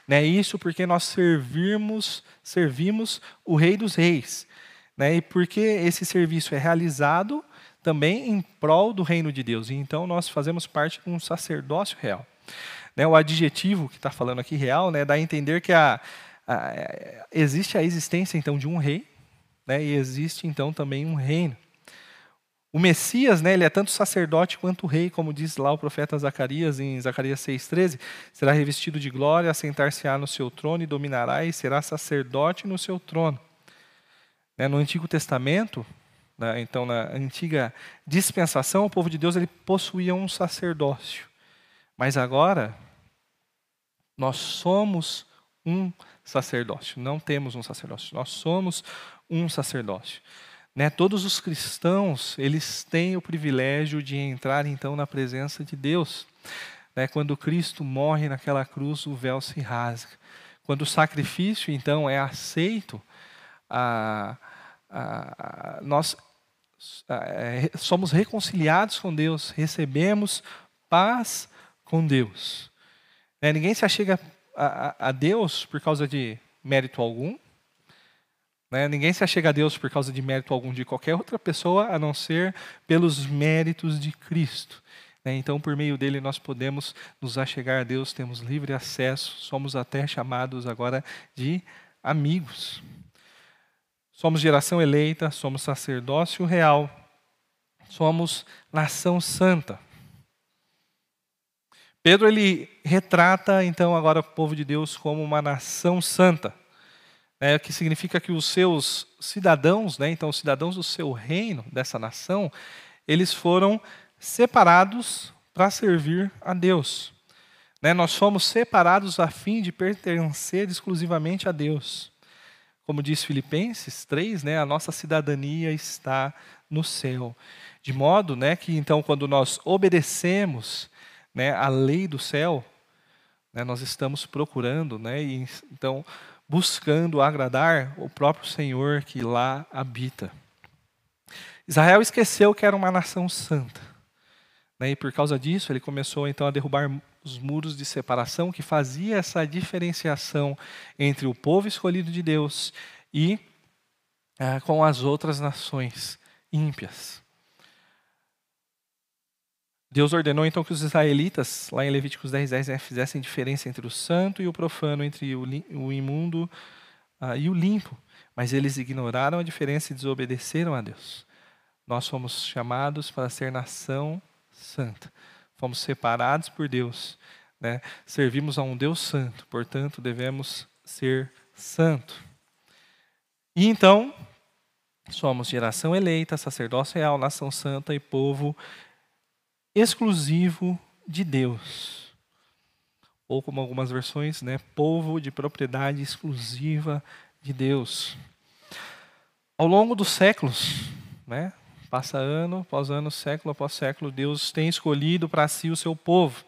Né? Isso porque nós servimos, servimos o Rei dos Reis. Né? E porque esse serviço é realizado também em prol do reino de Deus. E então nós fazemos parte de um sacerdócio real. Né? O adjetivo que está falando aqui, real, né, dá a entender que a, a, existe a existência então de um rei, né, e existe então também um reino. O Messias, né, ele é tanto sacerdote quanto rei, como diz lá o profeta Zacarias em Zacarias 6:13, será revestido de glória, assentar-se-á no seu trono e dominará e será sacerdote no seu trono. Né, no Antigo Testamento, né, então na antiga dispensação, o povo de Deus ele possuía um sacerdócio. Mas agora nós somos um sacerdócio, não temos um sacerdócio, nós somos um sacerdócio. Né? Todos os cristãos, eles têm o privilégio de entrar então na presença de Deus. Né? Quando Cristo morre naquela cruz, o véu se rasga. Quando o sacrifício então é aceito, a, a, a, nós é, somos reconciliados com Deus, recebemos paz com Deus. Né? Ninguém se achega a, a Deus por causa de mérito algum, né? Ninguém se achega a Deus por causa de mérito algum de qualquer outra pessoa, a não ser pelos méritos de Cristo. Né? Então, por meio dele, nós podemos nos achegar a Deus, temos livre acesso, somos até chamados agora de amigos. Somos geração eleita, somos sacerdócio real, somos nação santa. Pedro ele retrata então agora o povo de Deus como uma nação santa é, que significa que os seus cidadãos, né, então os cidadãos do seu reino, dessa nação, eles foram separados para servir a Deus. Né, nós fomos separados a fim de pertencer exclusivamente a Deus. Como diz Filipenses 3, né, a nossa cidadania está no céu. De modo né, que, então, quando nós obedecemos né, a lei do céu, né, nós estamos procurando, né, e, então, buscando agradar o próprio Senhor que lá habita. Israel esqueceu que era uma nação santa. Né? E por causa disso, ele começou então a derrubar os muros de separação que fazia essa diferenciação entre o povo escolhido de Deus e ah, com as outras nações ímpias. Deus ordenou então que os israelitas, lá em Levíticos 10, 10, né, fizessem diferença entre o santo e o profano, entre o, imundo uh, e o limpo. Mas eles ignoraram a diferença e desobedeceram a Deus. Nós fomos chamados para ser nação santa. Fomos separados por Deus. Né? Servimos a um Deus santo, portanto, devemos ser santo. E então, somos geração eleita, sacerdócio real, nação santa e povo exclusivo de Deus. Ou como algumas versões, né, povo de propriedade exclusiva de Deus. Ao longo dos séculos, né, passa ano após ano, século após século, Deus tem escolhido para si o seu povo.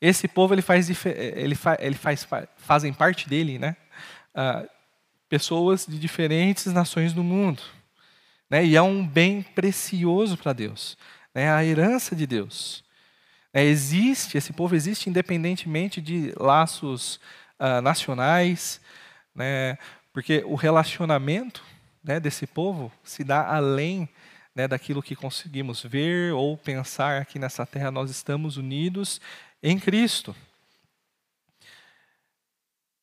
Esse povo ele faz, ele faz, ele faz fazem parte dele, né, ah, pessoas de diferentes nações do mundo, né, e é um bem precioso para Deus né, a herança de Deus. É, existe, esse povo existe independentemente de laços uh, nacionais, né, porque o relacionamento né, desse povo se dá além né, daquilo que conseguimos ver ou pensar aqui nessa terra. Nós estamos unidos em Cristo.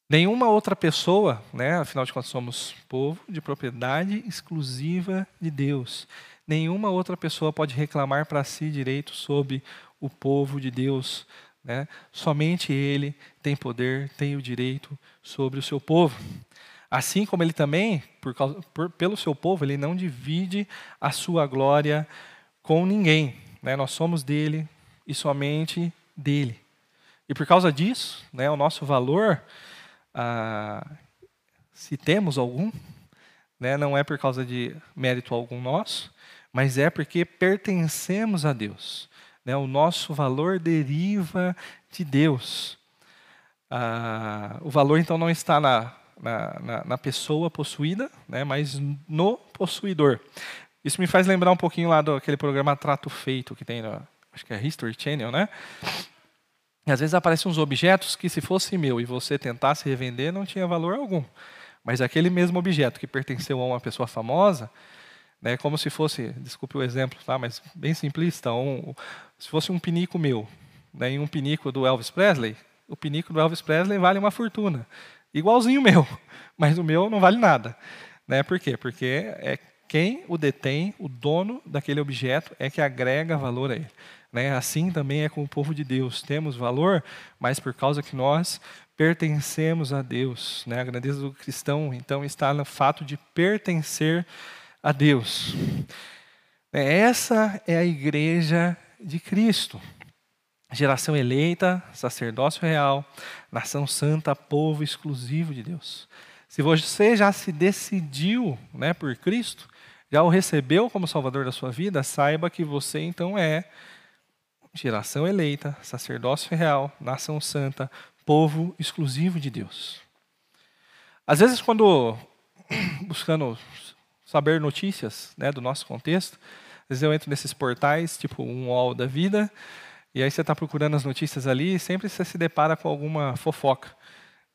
Nenhuma outra pessoa, né, afinal de contas somos povo de propriedade exclusiva de Deus. Nenhuma outra pessoa pode reclamar para si direito sobre o povo de Deus. Né? Somente Ele tem poder, tem o direito sobre o seu povo. Assim como Ele também, por causa, por, pelo seu povo, Ele não divide a sua glória com ninguém. Né? Nós somos dele e somente dele. E por causa disso, né, o nosso valor, ah, se temos algum, né, não é por causa de mérito algum nosso, mas é porque pertencemos a Deus. Né? O nosso valor deriva de Deus. Ah, o valor, então, não está na, na, na pessoa possuída, né? mas no possuidor. Isso me faz lembrar um pouquinho lá daquele programa Trato Feito que tem, no, acho que é History Channel, né? Às vezes aparecem uns objetos que, se fosse meu e você tentasse revender, não tinha valor algum. Mas aquele mesmo objeto que pertenceu a uma pessoa famosa, né, como se fosse, desculpe o exemplo, tá, mas bem simplista, um, se fosse um pinico meu né, e um pinico do Elvis Presley, o pinico do Elvis Presley vale uma fortuna. Igualzinho o meu, mas o meu não vale nada. Né? Por quê? Porque é quem o detém, o dono daquele objeto, é que agrega valor a ele. Né? Assim também é com o povo de Deus. Temos valor, mas por causa que nós pertencemos a Deus. Né? A grandeza do cristão, então, está no fato de pertencer a Deus. Essa é a igreja de Cristo. Geração eleita, sacerdócio real, nação santa, povo exclusivo de Deus. Se você já se decidiu né, por Cristo, já o recebeu como Salvador da sua vida, saiba que você então é geração eleita, sacerdócio real, nação santa, povo exclusivo de Deus. Às vezes, quando buscando saber notícias né, do nosso contexto, às vezes eu entro nesses portais, tipo um UOL da vida, e aí você está procurando as notícias ali e sempre você se depara com alguma fofoca.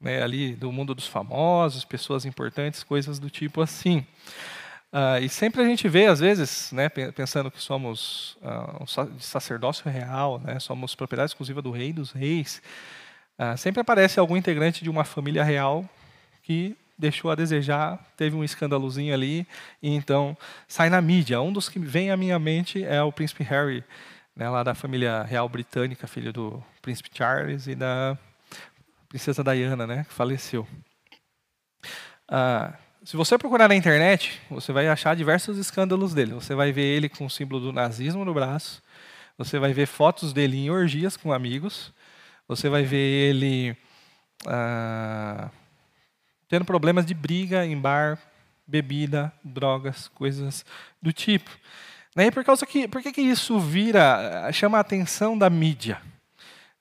Né, ali do mundo dos famosos, pessoas importantes, coisas do tipo assim. Uh, e sempre a gente vê, às vezes, né, pensando que somos uh, de sacerdócio real, né, somos propriedade exclusiva do rei dos reis, uh, sempre aparece algum integrante de uma família real que deixou a desejar, teve um escândalozinho ali, e então sai na mídia. Um dos que vem à minha mente é o príncipe Harry, né, lá da família real britânica, filho do príncipe Charles e da princesa Diana, né, que faleceu. Ah, se você procurar na internet, você vai achar diversos escândalos dele. Você vai ver ele com o símbolo do nazismo no braço, você vai ver fotos dele em orgias com amigos, você vai ver ele ah, tendo problemas de briga em bar, bebida, drogas, coisas do tipo. Né? E por causa que, por que, que isso vira, chama a atenção da mídia?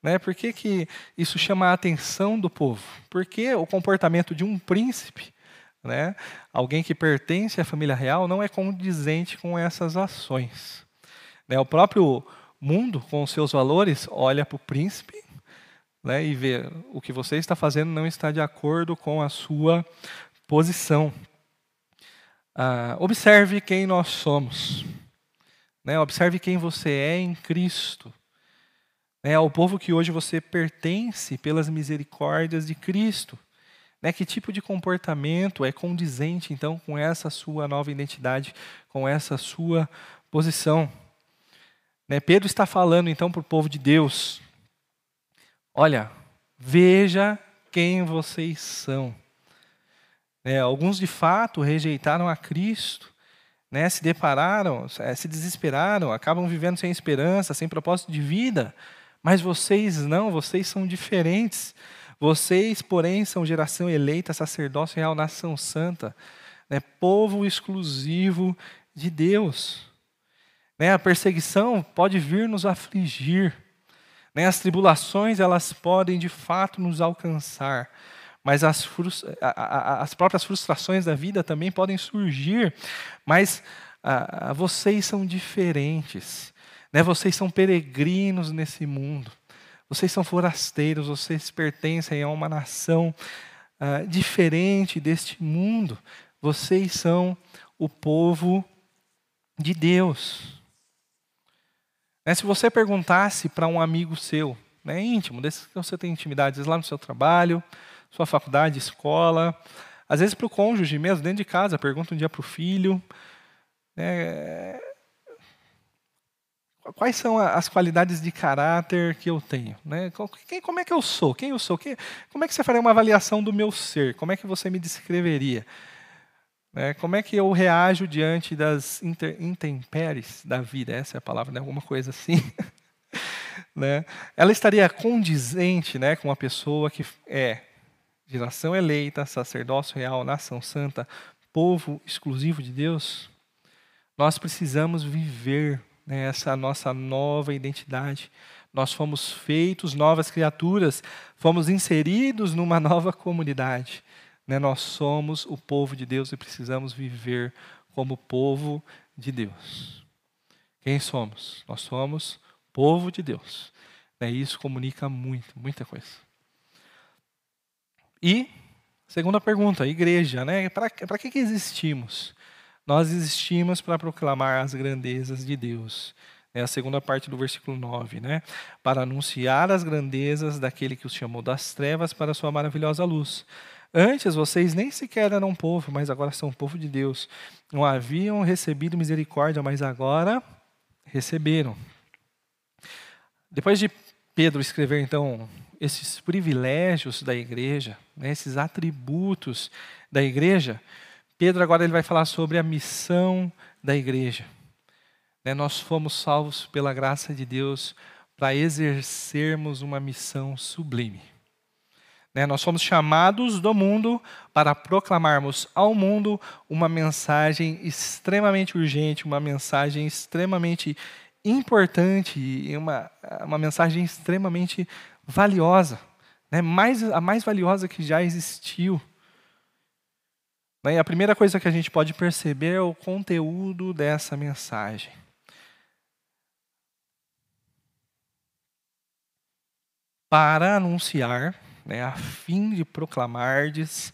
Né? Por que, que isso chama a atenção do povo? Porque o comportamento de um príncipe, né? alguém que pertence à família real, não é condizente com essas ações. Né? O próprio mundo, com os seus valores, olha para o príncipe né? e vê o que você está fazendo não está de acordo com a sua posição. Ah, observe quem nós somos. Né? Observe quem você é em Cristo. Né? Ao povo que hoje você pertence pelas misericórdias de Cristo. Né? Que tipo de comportamento é condizente, então, com essa sua nova identidade, com essa sua posição? Né? Pedro está falando, então, para o povo de Deus: olha, veja quem vocês são. É, alguns de fato rejeitaram a Cristo, né, se depararam, é, se desesperaram, acabam vivendo sem esperança, sem propósito de vida. Mas vocês não, vocês são diferentes. Vocês, porém, são geração eleita, sacerdócio real, nação santa, né, povo exclusivo de Deus. Né, a perseguição pode vir nos afligir. Né, as tribulações elas podem de fato nos alcançar mas as, as próprias frustrações da vida também podem surgir, mas vocês são diferentes, né? vocês são peregrinos nesse mundo, vocês são forasteiros, vocês pertencem a uma nação diferente deste mundo, vocês são o povo de Deus. Né? Se você perguntasse para um amigo seu, né, íntimo, desse que você tem intimidades lá no seu trabalho, sua faculdade, escola, às vezes para o cônjuge mesmo, dentro de casa, pergunta um dia para o filho. Né, quais são as qualidades de caráter que eu tenho? Né? Como é que eu sou? Quem eu sou? Como é que você faria uma avaliação do meu ser? Como é que você me descreveria? Né, como é que eu reajo diante das intempéries da vida? Essa é a palavra, né? alguma coisa assim. né? Ela estaria condizente né, com uma pessoa que é geração eleita, sacerdócio real, nação santa, povo exclusivo de Deus, nós precisamos viver né, essa nossa nova identidade. Nós fomos feitos novas criaturas, fomos inseridos numa nova comunidade. Né? Nós somos o povo de Deus e precisamos viver como povo de Deus. Quem somos? Nós somos povo de Deus. Né? Isso comunica muito, muita coisa. E, segunda pergunta, igreja, né? Para que, que existimos? Nós existimos para proclamar as grandezas de Deus. É a segunda parte do versículo 9, né? Para anunciar as grandezas daquele que os chamou das trevas para a sua maravilhosa luz. Antes vocês nem sequer eram povo, mas agora são povo de Deus. Não haviam recebido misericórdia, mas agora receberam. Depois de Pedro escrever então esses privilégios da igreja, né, esses atributos da igreja, Pedro agora ele vai falar sobre a missão da igreja. Né, nós fomos salvos pela graça de Deus para exercermos uma missão sublime. Né, nós fomos chamados do mundo para proclamarmos ao mundo uma mensagem extremamente urgente, uma mensagem extremamente importante e uma, uma mensagem extremamente valiosa, né? mais, a mais valiosa que já existiu. Né? E a primeira coisa que a gente pode perceber é o conteúdo dessa mensagem. Para anunciar, né, a fim de proclamardes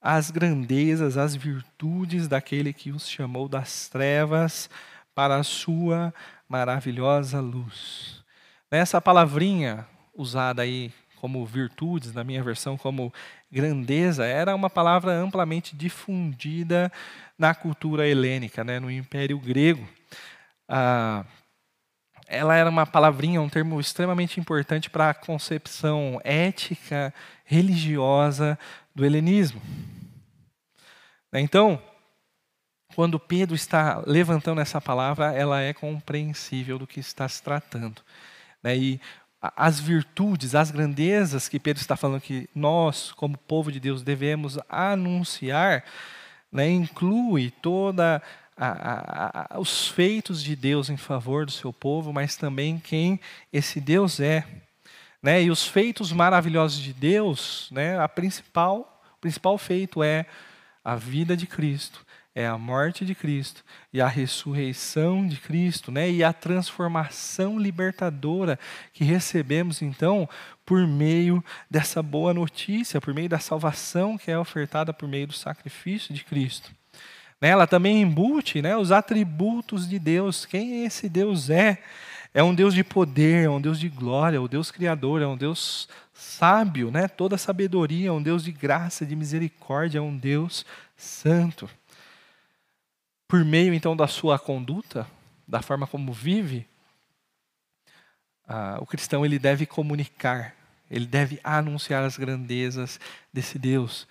as grandezas, as virtudes daquele que os chamou das trevas para a sua maravilhosa luz. Essa palavrinha usada aí como virtudes, na minha versão como grandeza, era uma palavra amplamente difundida na cultura helênica, né, no Império Grego. Ah, ela era uma palavrinha, um termo extremamente importante para a concepção ética, religiosa do helenismo. Então, quando Pedro está levantando essa palavra, ela é compreensível do que está se tratando. Né? E as virtudes, as grandezas que Pedro está falando que nós, como povo de Deus, devemos anunciar, né, inclui toda a, a, a, os feitos de Deus em favor do seu povo, mas também quem esse Deus é. Né? E os feitos maravilhosos de Deus, né, a principal, o principal feito é a vida de Cristo é a morte de Cristo e a ressurreição de Cristo, né? E a transformação libertadora que recebemos então por meio dessa boa notícia, por meio da salvação que é ofertada por meio do sacrifício de Cristo. Né? Ela também embute, né, os atributos de Deus. Quem esse Deus é? É um Deus de poder, é um Deus de glória, é um Deus criador, é um Deus sábio, né? Toda sabedoria, é um Deus de graça, de misericórdia, é um Deus santo por meio então da sua conduta, da forma como vive, ah, o cristão ele deve comunicar, ele deve anunciar as grandezas desse Deus.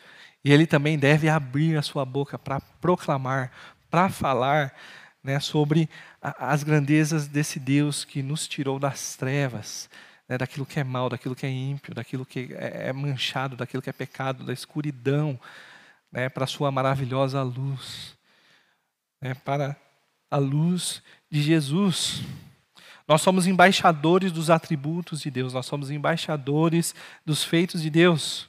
E ele também deve abrir a sua boca para proclamar, para falar né, sobre as grandezas desse Deus que nos tirou das trevas, né, daquilo que é mal, daquilo que é ímpio, daquilo que é, é manchado, daquilo que é pecado, da escuridão, né, para a sua maravilhosa luz né, para a luz de Jesus. Nós somos embaixadores dos atributos de Deus, nós somos embaixadores dos feitos de Deus.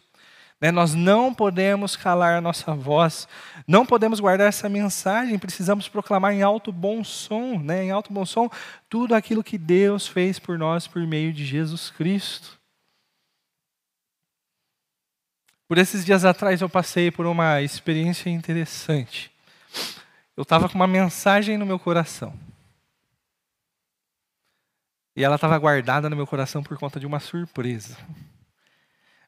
Né, nós não podemos calar a nossa voz, não podemos guardar essa mensagem, precisamos proclamar em alto bom som, né, em alto bom som, tudo aquilo que Deus fez por nós por meio de Jesus Cristo. Por esses dias atrás eu passei por uma experiência interessante eu estava com uma mensagem no meu coração. E ela estava guardada no meu coração por conta de uma surpresa.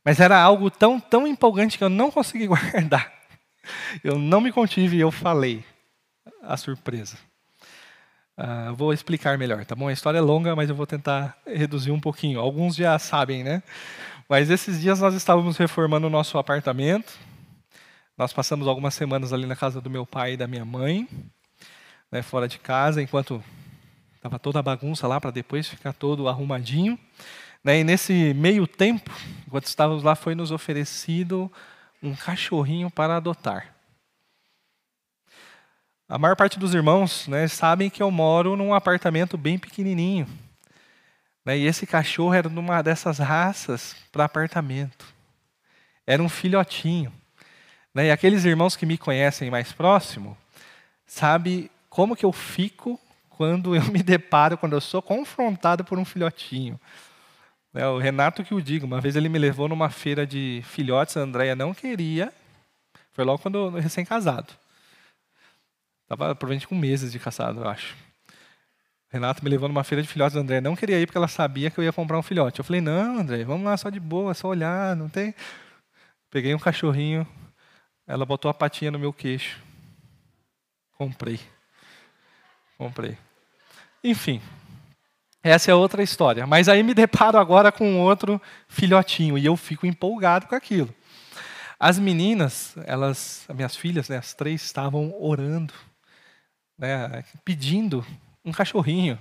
Mas era algo tão, tão empolgante que eu não consegui guardar. Eu não me contive e eu falei a surpresa. Uh, vou explicar melhor, tá bom? A história é longa, mas eu vou tentar reduzir um pouquinho. Alguns já sabem, né? Mas esses dias nós estávamos reformando o nosso apartamento nós passamos algumas semanas ali na casa do meu pai e da minha mãe, né, fora de casa, enquanto estava toda a bagunça lá para depois ficar todo arrumadinho. Né, e nesse meio tempo, enquanto estávamos lá, foi nos oferecido um cachorrinho para adotar. A maior parte dos irmãos né, sabem que eu moro num apartamento bem pequenininho. Né, e esse cachorro era de uma dessas raças para apartamento. Era um filhotinho. Né? E aqueles irmãos que me conhecem mais próximo, sabe como que eu fico quando eu me deparo, quando eu sou confrontado por um filhotinho. É, o Renato que o diga. Uma vez ele me levou numa feira de filhotes, a Andréia não queria. Foi logo quando recém-casado. Estava provavelmente com meses de casado, eu acho. O Renato me levou numa feira de filhotes, a Andréia não queria ir porque ela sabia que eu ia comprar um filhote. Eu falei, não, André, vamos lá só de boa, só olhar, não tem. Peguei um cachorrinho, ela botou a patinha no meu queixo. Comprei. Comprei. Enfim, essa é outra história. Mas aí me deparo agora com outro filhotinho e eu fico empolgado com aquilo. As meninas, elas, as minhas filhas, né, as três, estavam orando, né, pedindo um cachorrinho.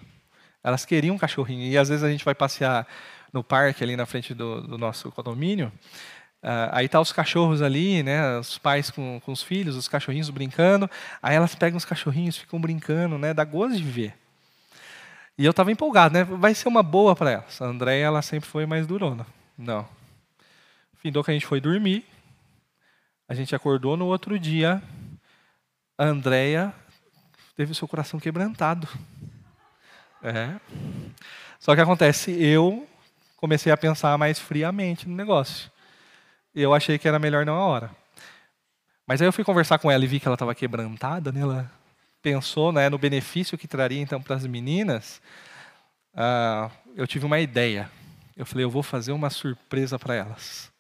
Elas queriam um cachorrinho. E às vezes a gente vai passear no parque ali na frente do, do nosso condomínio. Uh, aí tá os cachorros ali, né, os pais com, com os filhos, os cachorrinhos brincando. Aí elas pegam os cachorrinhos, ficam brincando, né, dá gosto de ver. E eu estava empolgado, né? Vai ser uma boa para elas. A Andréia, ela sempre foi mais durona. Não. Findou que a gente foi dormir. A gente acordou no outro dia. A Andréia teve seu coração quebrantado. É. Só que acontece, eu comecei a pensar mais friamente no negócio. Eu achei que era melhor não a hora. Mas aí eu fui conversar com ela e vi que ela estava quebrantada, né? Ela pensou né, no benefício que traria então para as meninas, uh, eu tive uma ideia. Eu falei, eu vou fazer uma surpresa para elas.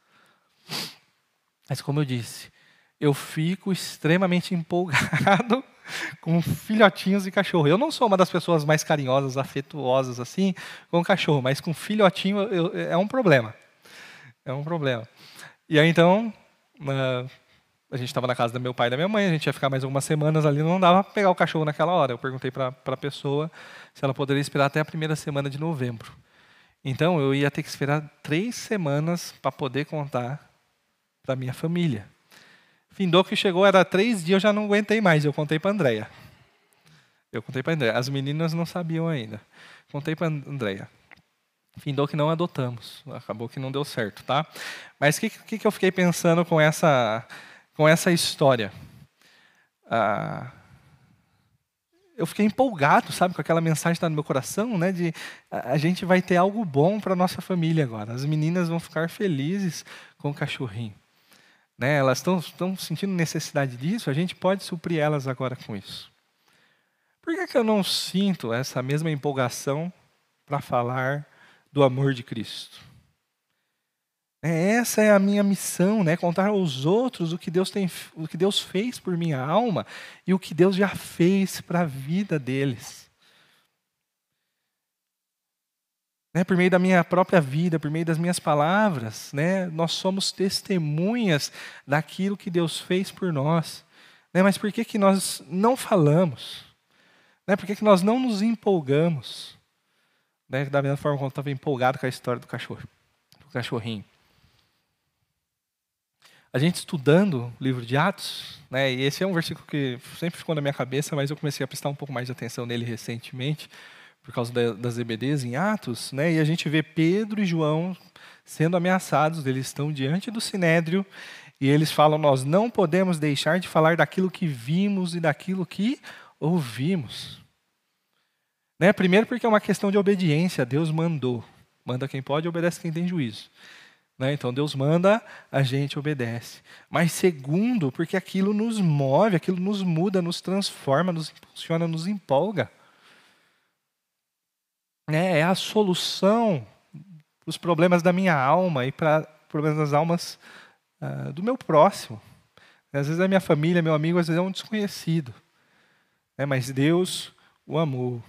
Mas como eu disse, eu fico extremamente empolgado com filhotinhos e cachorro. Eu não sou uma das pessoas mais carinhosas, afetuosas assim com cachorro, mas com filhotinho eu, é um problema. É um problema. E aí então uh, a gente estava na casa do meu pai e da minha mãe, a gente ia ficar mais algumas semanas ali, não dava para pegar o cachorro naquela hora. Eu perguntei para a pessoa se ela poderia esperar até a primeira semana de novembro. Então, eu ia ter que esperar três semanas para poder contar para minha família. Findou que chegou, era três dias, eu já não aguentei mais, eu contei para a Andréia. Eu contei para a Andréia. As meninas não sabiam ainda. Contei para a Andréia. Findou que não adotamos. Acabou que não deu certo, tá? Mas o que, que, que eu fiquei pensando com essa com essa história. Ah, eu fiquei empolgado, sabe, com aquela mensagem que está no meu coração, né, de a gente vai ter algo bom para nossa família agora. As meninas vão ficar felizes com o cachorrinho. Né, elas estão sentindo necessidade disso, a gente pode suprir elas agora com isso. Por que, que eu não sinto essa mesma empolgação para falar do amor de Cristo? É, essa é a minha missão, né? Contar aos outros o que Deus tem, o que Deus fez por minha alma e o que Deus já fez para a vida deles. Né, por meio da minha própria vida, por meio das minhas palavras, né, nós somos testemunhas daquilo que Deus fez por nós. Né, mas por que, que nós não falamos? Né, por que, que nós não nos empolgamos? Né, da mesma forma como eu estava empolgado com a história do cachorro, do cachorrinho a gente estudando o livro de Atos, né, e esse é um versículo que sempre ficou na minha cabeça, mas eu comecei a prestar um pouco mais de atenção nele recentemente, por causa da, das EBDs em Atos, né, e a gente vê Pedro e João sendo ameaçados, eles estão diante do sinédrio, e eles falam: Nós não podemos deixar de falar daquilo que vimos e daquilo que ouvimos. Né, primeiro, porque é uma questão de obediência, Deus mandou. Manda quem pode, obedece quem tem juízo. Né? Então Deus manda, a gente obedece. Mas segundo, porque aquilo nos move, aquilo nos muda, nos transforma, nos impulsiona, nos empolga. É, é a solução para os problemas da minha alma e para problemas das almas uh, do meu próximo. Às vezes é minha família, meu amigo, às vezes é um desconhecido. Né? Mas Deus o amou.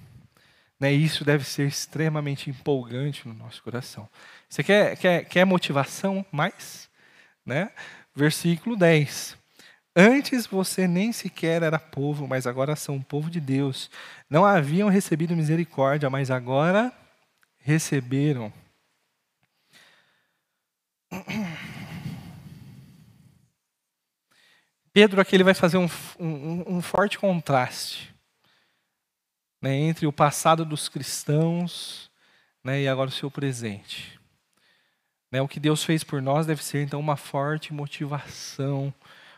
Né? Isso deve ser extremamente empolgante no nosso coração. Você quer, quer, quer motivação mais? Né? Versículo 10. Antes você nem sequer era povo, mas agora são povo de Deus. Não haviam recebido misericórdia, mas agora receberam. Pedro aqui ele vai fazer um, um, um forte contraste né, entre o passado dos cristãos né, e agora o seu presente. Né, o que Deus fez por nós deve ser, então, uma forte motivação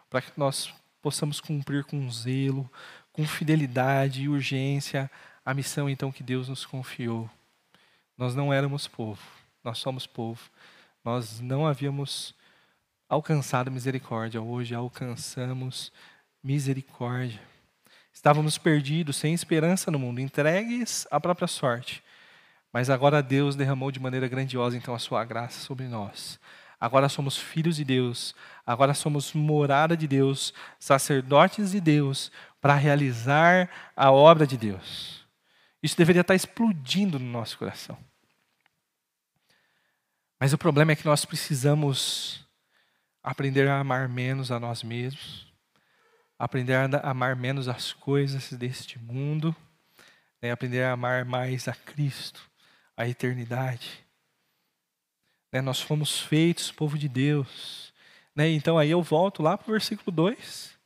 para que nós possamos cumprir com zelo, com fidelidade e urgência a missão, então, que Deus nos confiou. Nós não éramos povo, nós somos povo. Nós não havíamos alcançado misericórdia, hoje alcançamos misericórdia. Estávamos perdidos, sem esperança no mundo, entregues à própria sorte. Mas agora Deus derramou de maneira grandiosa então a sua graça sobre nós. Agora somos filhos de Deus, agora somos morada de Deus, sacerdotes de Deus, para realizar a obra de Deus. Isso deveria estar explodindo no nosso coração. Mas o problema é que nós precisamos aprender a amar menos a nós mesmos, aprender a amar menos as coisas deste mundo, né? aprender a amar mais a Cristo, a eternidade. Né? Nós fomos feitos povo de Deus. Né? Então aí eu volto lá para o versículo 2.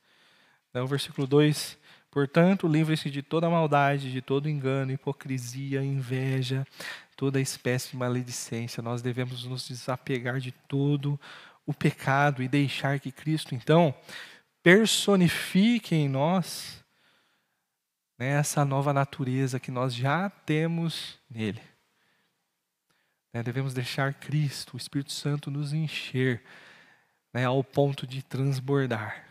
Né? O versículo 2. Portanto, livre-se de toda maldade, de todo engano, hipocrisia, inveja, toda espécie de maledicência. Nós devemos nos desapegar de todo o pecado e deixar que Cristo, então, personifique em nós né, essa nova natureza que nós já temos nele. Né, devemos deixar Cristo, o Espírito Santo, nos encher né, ao ponto de transbordar.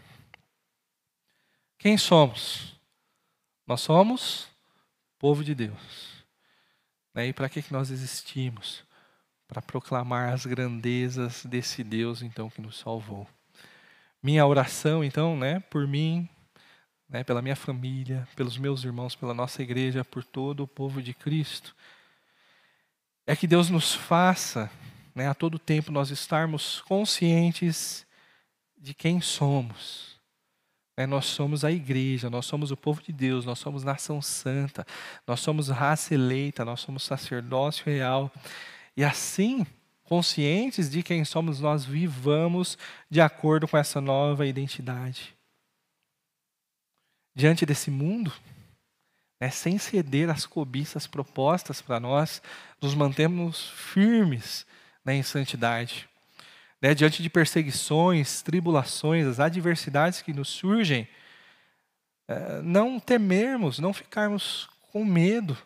Quem somos? Nós somos povo de Deus. Né, e para que, que nós existimos? para proclamar as grandezas desse Deus então que nos salvou. Minha oração então, né, por mim, né, pela minha família, pelos meus irmãos, pela nossa igreja, por todo o povo de Cristo, é que Deus nos faça, né, a todo tempo nós estarmos conscientes de quem somos. É, nós somos a igreja, nós somos o povo de Deus, nós somos nação santa, nós somos raça eleita, nós somos sacerdócio real. E assim, conscientes de quem somos, nós vivamos de acordo com essa nova identidade. Diante desse mundo, né, sem ceder às cobiças propostas para nós, nos mantemos firmes né, em santidade. Né, diante de perseguições, tribulações, as adversidades que nos surgem, eh, não temermos, não ficarmos com medo,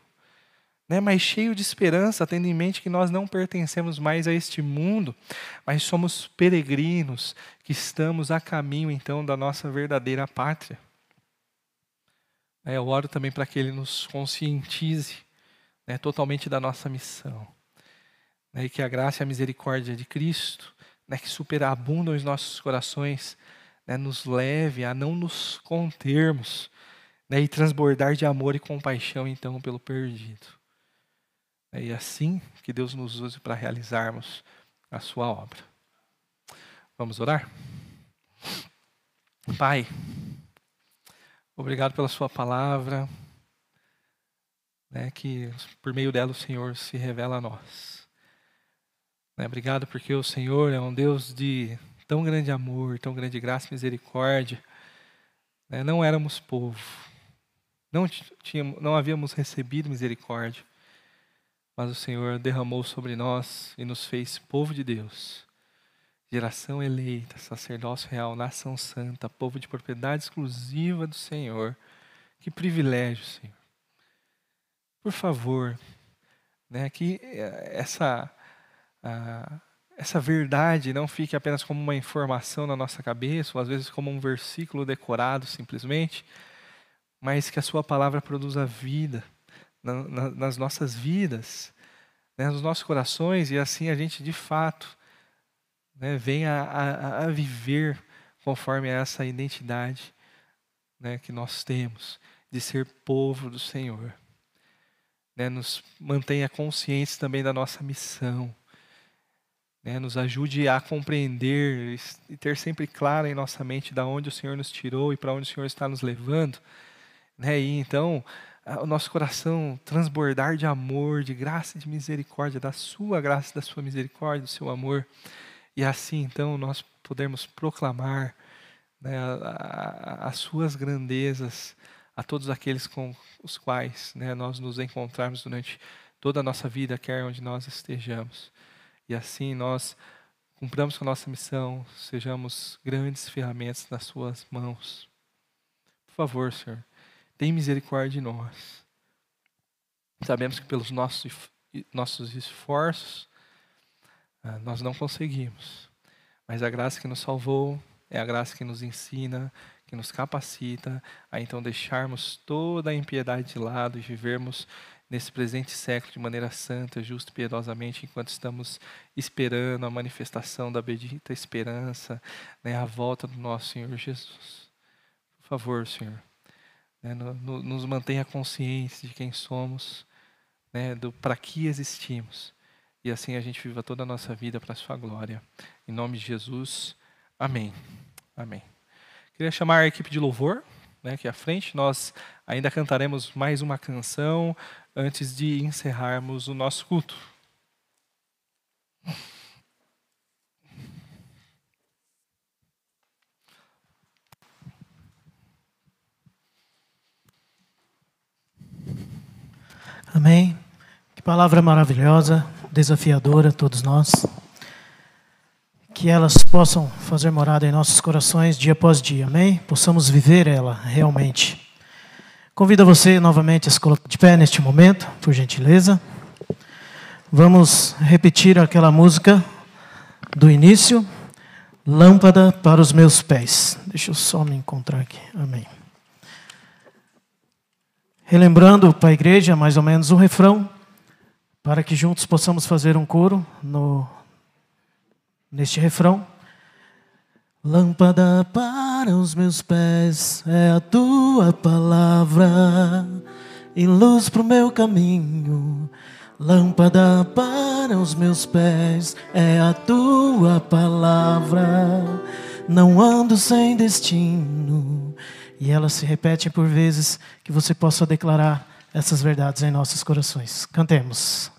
né, mas cheio de esperança, tendo em mente que nós não pertencemos mais a este mundo, mas somos peregrinos que estamos a caminho então da nossa verdadeira pátria. Eu oro também para que Ele nos conscientize né, totalmente da nossa missão. Né, e que a graça e a misericórdia de Cristo, né, que superabundam os nossos corações, né, nos leve a não nos contermos né, e transbordar de amor e compaixão então pelo perdido. É, e assim que Deus nos use para realizarmos a sua obra. Vamos orar? Pai, obrigado pela sua palavra, né, que por meio dela o Senhor se revela a nós. Né, obrigado porque o Senhor é um Deus de tão grande amor, tão grande graça e misericórdia. Né, não éramos povo, não, tínhamos, não havíamos recebido misericórdia mas o Senhor derramou sobre nós e nos fez povo de Deus, geração eleita, sacerdócio real, nação santa, povo de propriedade exclusiva do Senhor. Que privilégio, Senhor. Por favor, né, que eh, essa, essa verdade não fique apenas como uma informação na nossa cabeça, ou às vezes como um versículo decorado simplesmente, mas que a Sua palavra produza vida na, na, nas nossas vidas, né, nos nossos corações, e assim a gente de fato né, venha a, a, viver conforme essa identidade né, que nós temos de ser povo do Senhor. Né, nos mantenha conscientes também da nossa missão. Né, nos ajude a compreender e ter sempre claro em nossa mente da onde o Senhor nos tirou e para onde o Senhor está nos levando. Né, e então o nosso coração transbordar de amor, de graça e de misericórdia, da sua graça, da sua misericórdia, do seu amor. E assim, então, nós podemos proclamar né, as suas grandezas a todos aqueles com os quais né, nós nos encontrarmos durante toda a nossa vida, quer onde nós estejamos. E assim nós cumpramos com a nossa missão, sejamos grandes ferramentas nas suas mãos. Por favor, Senhor tem misericórdia de nós. Sabemos que pelos nossos, nossos esforços, nós não conseguimos. Mas a graça que nos salvou é a graça que nos ensina, que nos capacita a então deixarmos toda a impiedade de lado e vivermos nesse presente século de maneira santa, justa e piedosamente, enquanto estamos esperando a manifestação da bendita esperança, né, a volta do nosso Senhor Jesus. Por favor, Senhor, né, no, no, nos mantenha conscientes de quem somos, né, do para que existimos, e assim a gente viva toda a nossa vida para a Sua glória. Em nome de Jesus, amém. Amém. Queria chamar a equipe de louvor né, aqui à frente. Nós ainda cantaremos mais uma canção antes de encerrarmos o nosso culto. Amém. Que palavra maravilhosa, desafiadora a todos nós. Que elas possam fazer morada em nossos corações dia após dia, amém? Possamos viver ela realmente. Convido você novamente a se colocar de pé neste momento, por gentileza. Vamos repetir aquela música do início. Lâmpada para os meus pés. Deixa eu só me encontrar aqui. Amém. Relembrando para a igreja mais ou menos o refrão, para que juntos possamos fazer um coro no, neste refrão. Lâmpada para os meus pés é a tua palavra e luz para o meu caminho. Lâmpada para os meus pés é a tua palavra. Não ando sem destino. E elas se repetem por vezes que você possa declarar essas verdades em nossos corações. Cantemos.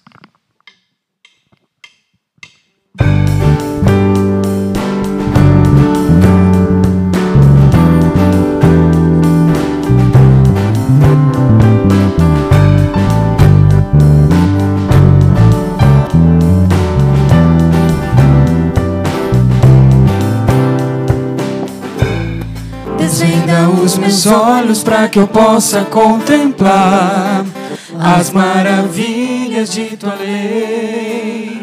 Meus olhos para que eu possa contemplar as maravilhas de tua lei.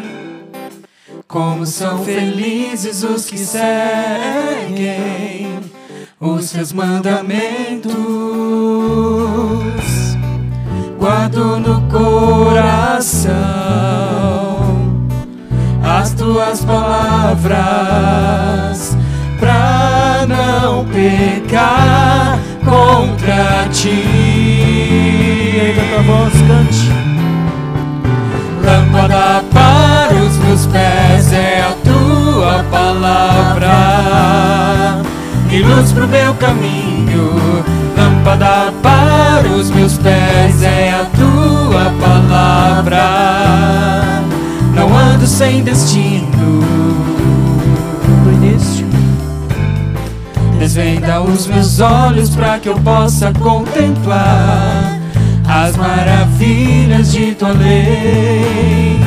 Como são felizes os que seguem os teus mandamentos. Guardo no coração as tuas palavras pra não pecar contra ti. Tua voz, cante. Lâmpada para os meus pés é a tua palavra e luz pro meu caminho. Lâmpada para os meus pés é a tua palavra. Não ando sem destino. Desvenda os meus olhos para que eu possa contemplar as maravilhas de tua lei.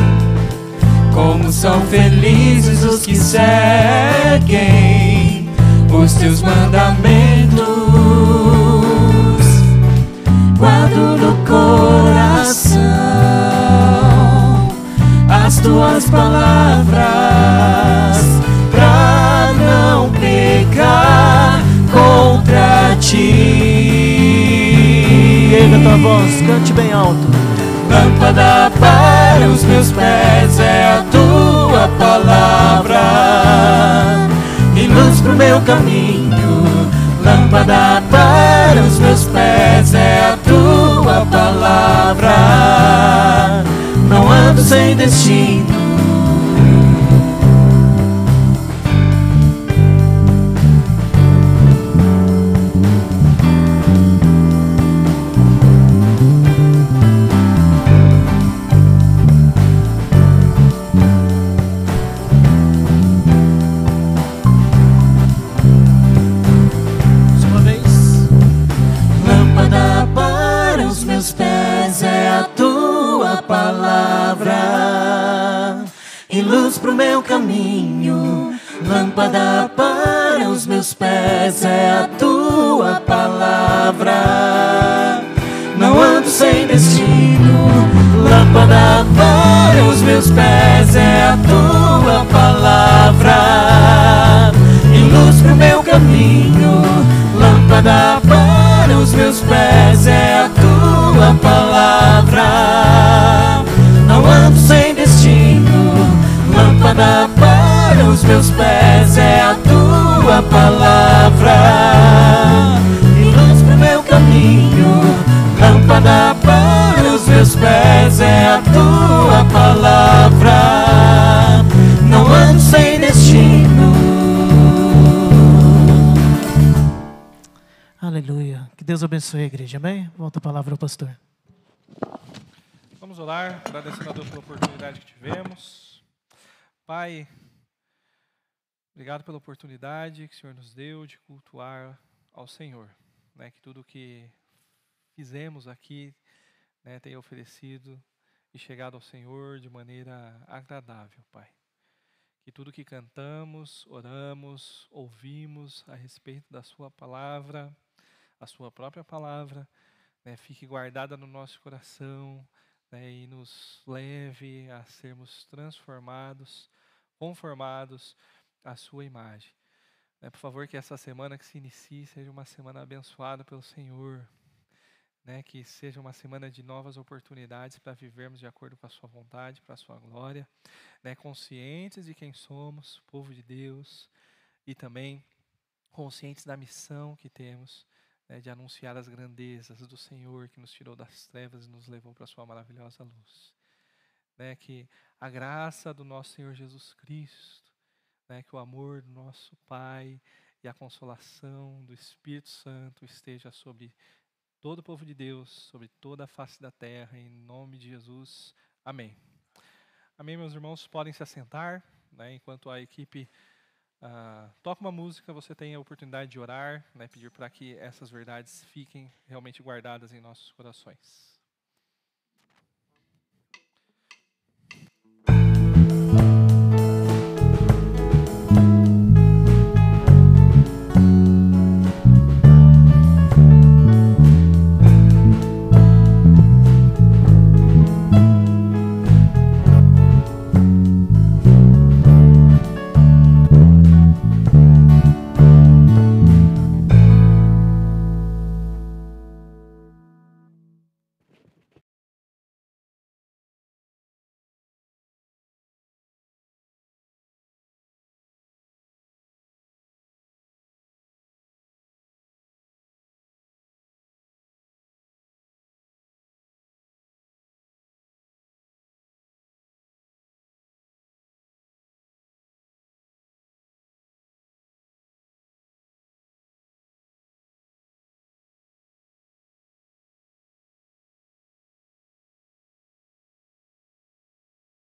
Como são felizes os que seguem os teus mandamentos. Guardo no coração as tuas palavras ti. Erga tua voz, cante bem alto. Lâmpada para os meus pés é a tua palavra e luz pro meu caminho. Lâmpada para os meus pés é a tua palavra. Não ando sem destino. lâmpada para os meus pés é a tua palavra. Não ando sem destino, lâmpada para os meus pés é a tua palavra. Ilustra o meu caminho, lâmpada abençoe a igreja. Amém? Volta a palavra ao pastor. Vamos orar, agradecendo a Deus pela oportunidade que tivemos. Pai, obrigado pela oportunidade que o Senhor nos deu de cultuar ao Senhor. Né? Que tudo que fizemos aqui né, tenha oferecido e chegado ao Senhor de maneira agradável, Pai. Que tudo que cantamos, oramos, ouvimos a respeito da Sua palavra, a Sua própria palavra, né, fique guardada no nosso coração né, e nos leve a sermos transformados, conformados à Sua imagem. Né, por favor, que essa semana que se inicie seja uma semana abençoada pelo Senhor. Né, que seja uma semana de novas oportunidades para vivermos de acordo com a Sua vontade, para a Sua glória, né, conscientes de quem somos, povo de Deus, e também conscientes da missão que temos né, de anunciar as grandezas do Senhor que nos tirou das trevas e nos levou para a sua maravilhosa luz. Né, que a graça do nosso Senhor Jesus Cristo, né, que o amor do nosso Pai e a consolação do Espírito Santo esteja sobre todo o povo de Deus, sobre toda a face da terra, em nome de Jesus. Amém. Amém, meus irmãos, podem se assentar, né, enquanto a equipe Uh, toca uma música, você tem a oportunidade de orar, né, pedir para que essas verdades fiquem realmente guardadas em nossos corações.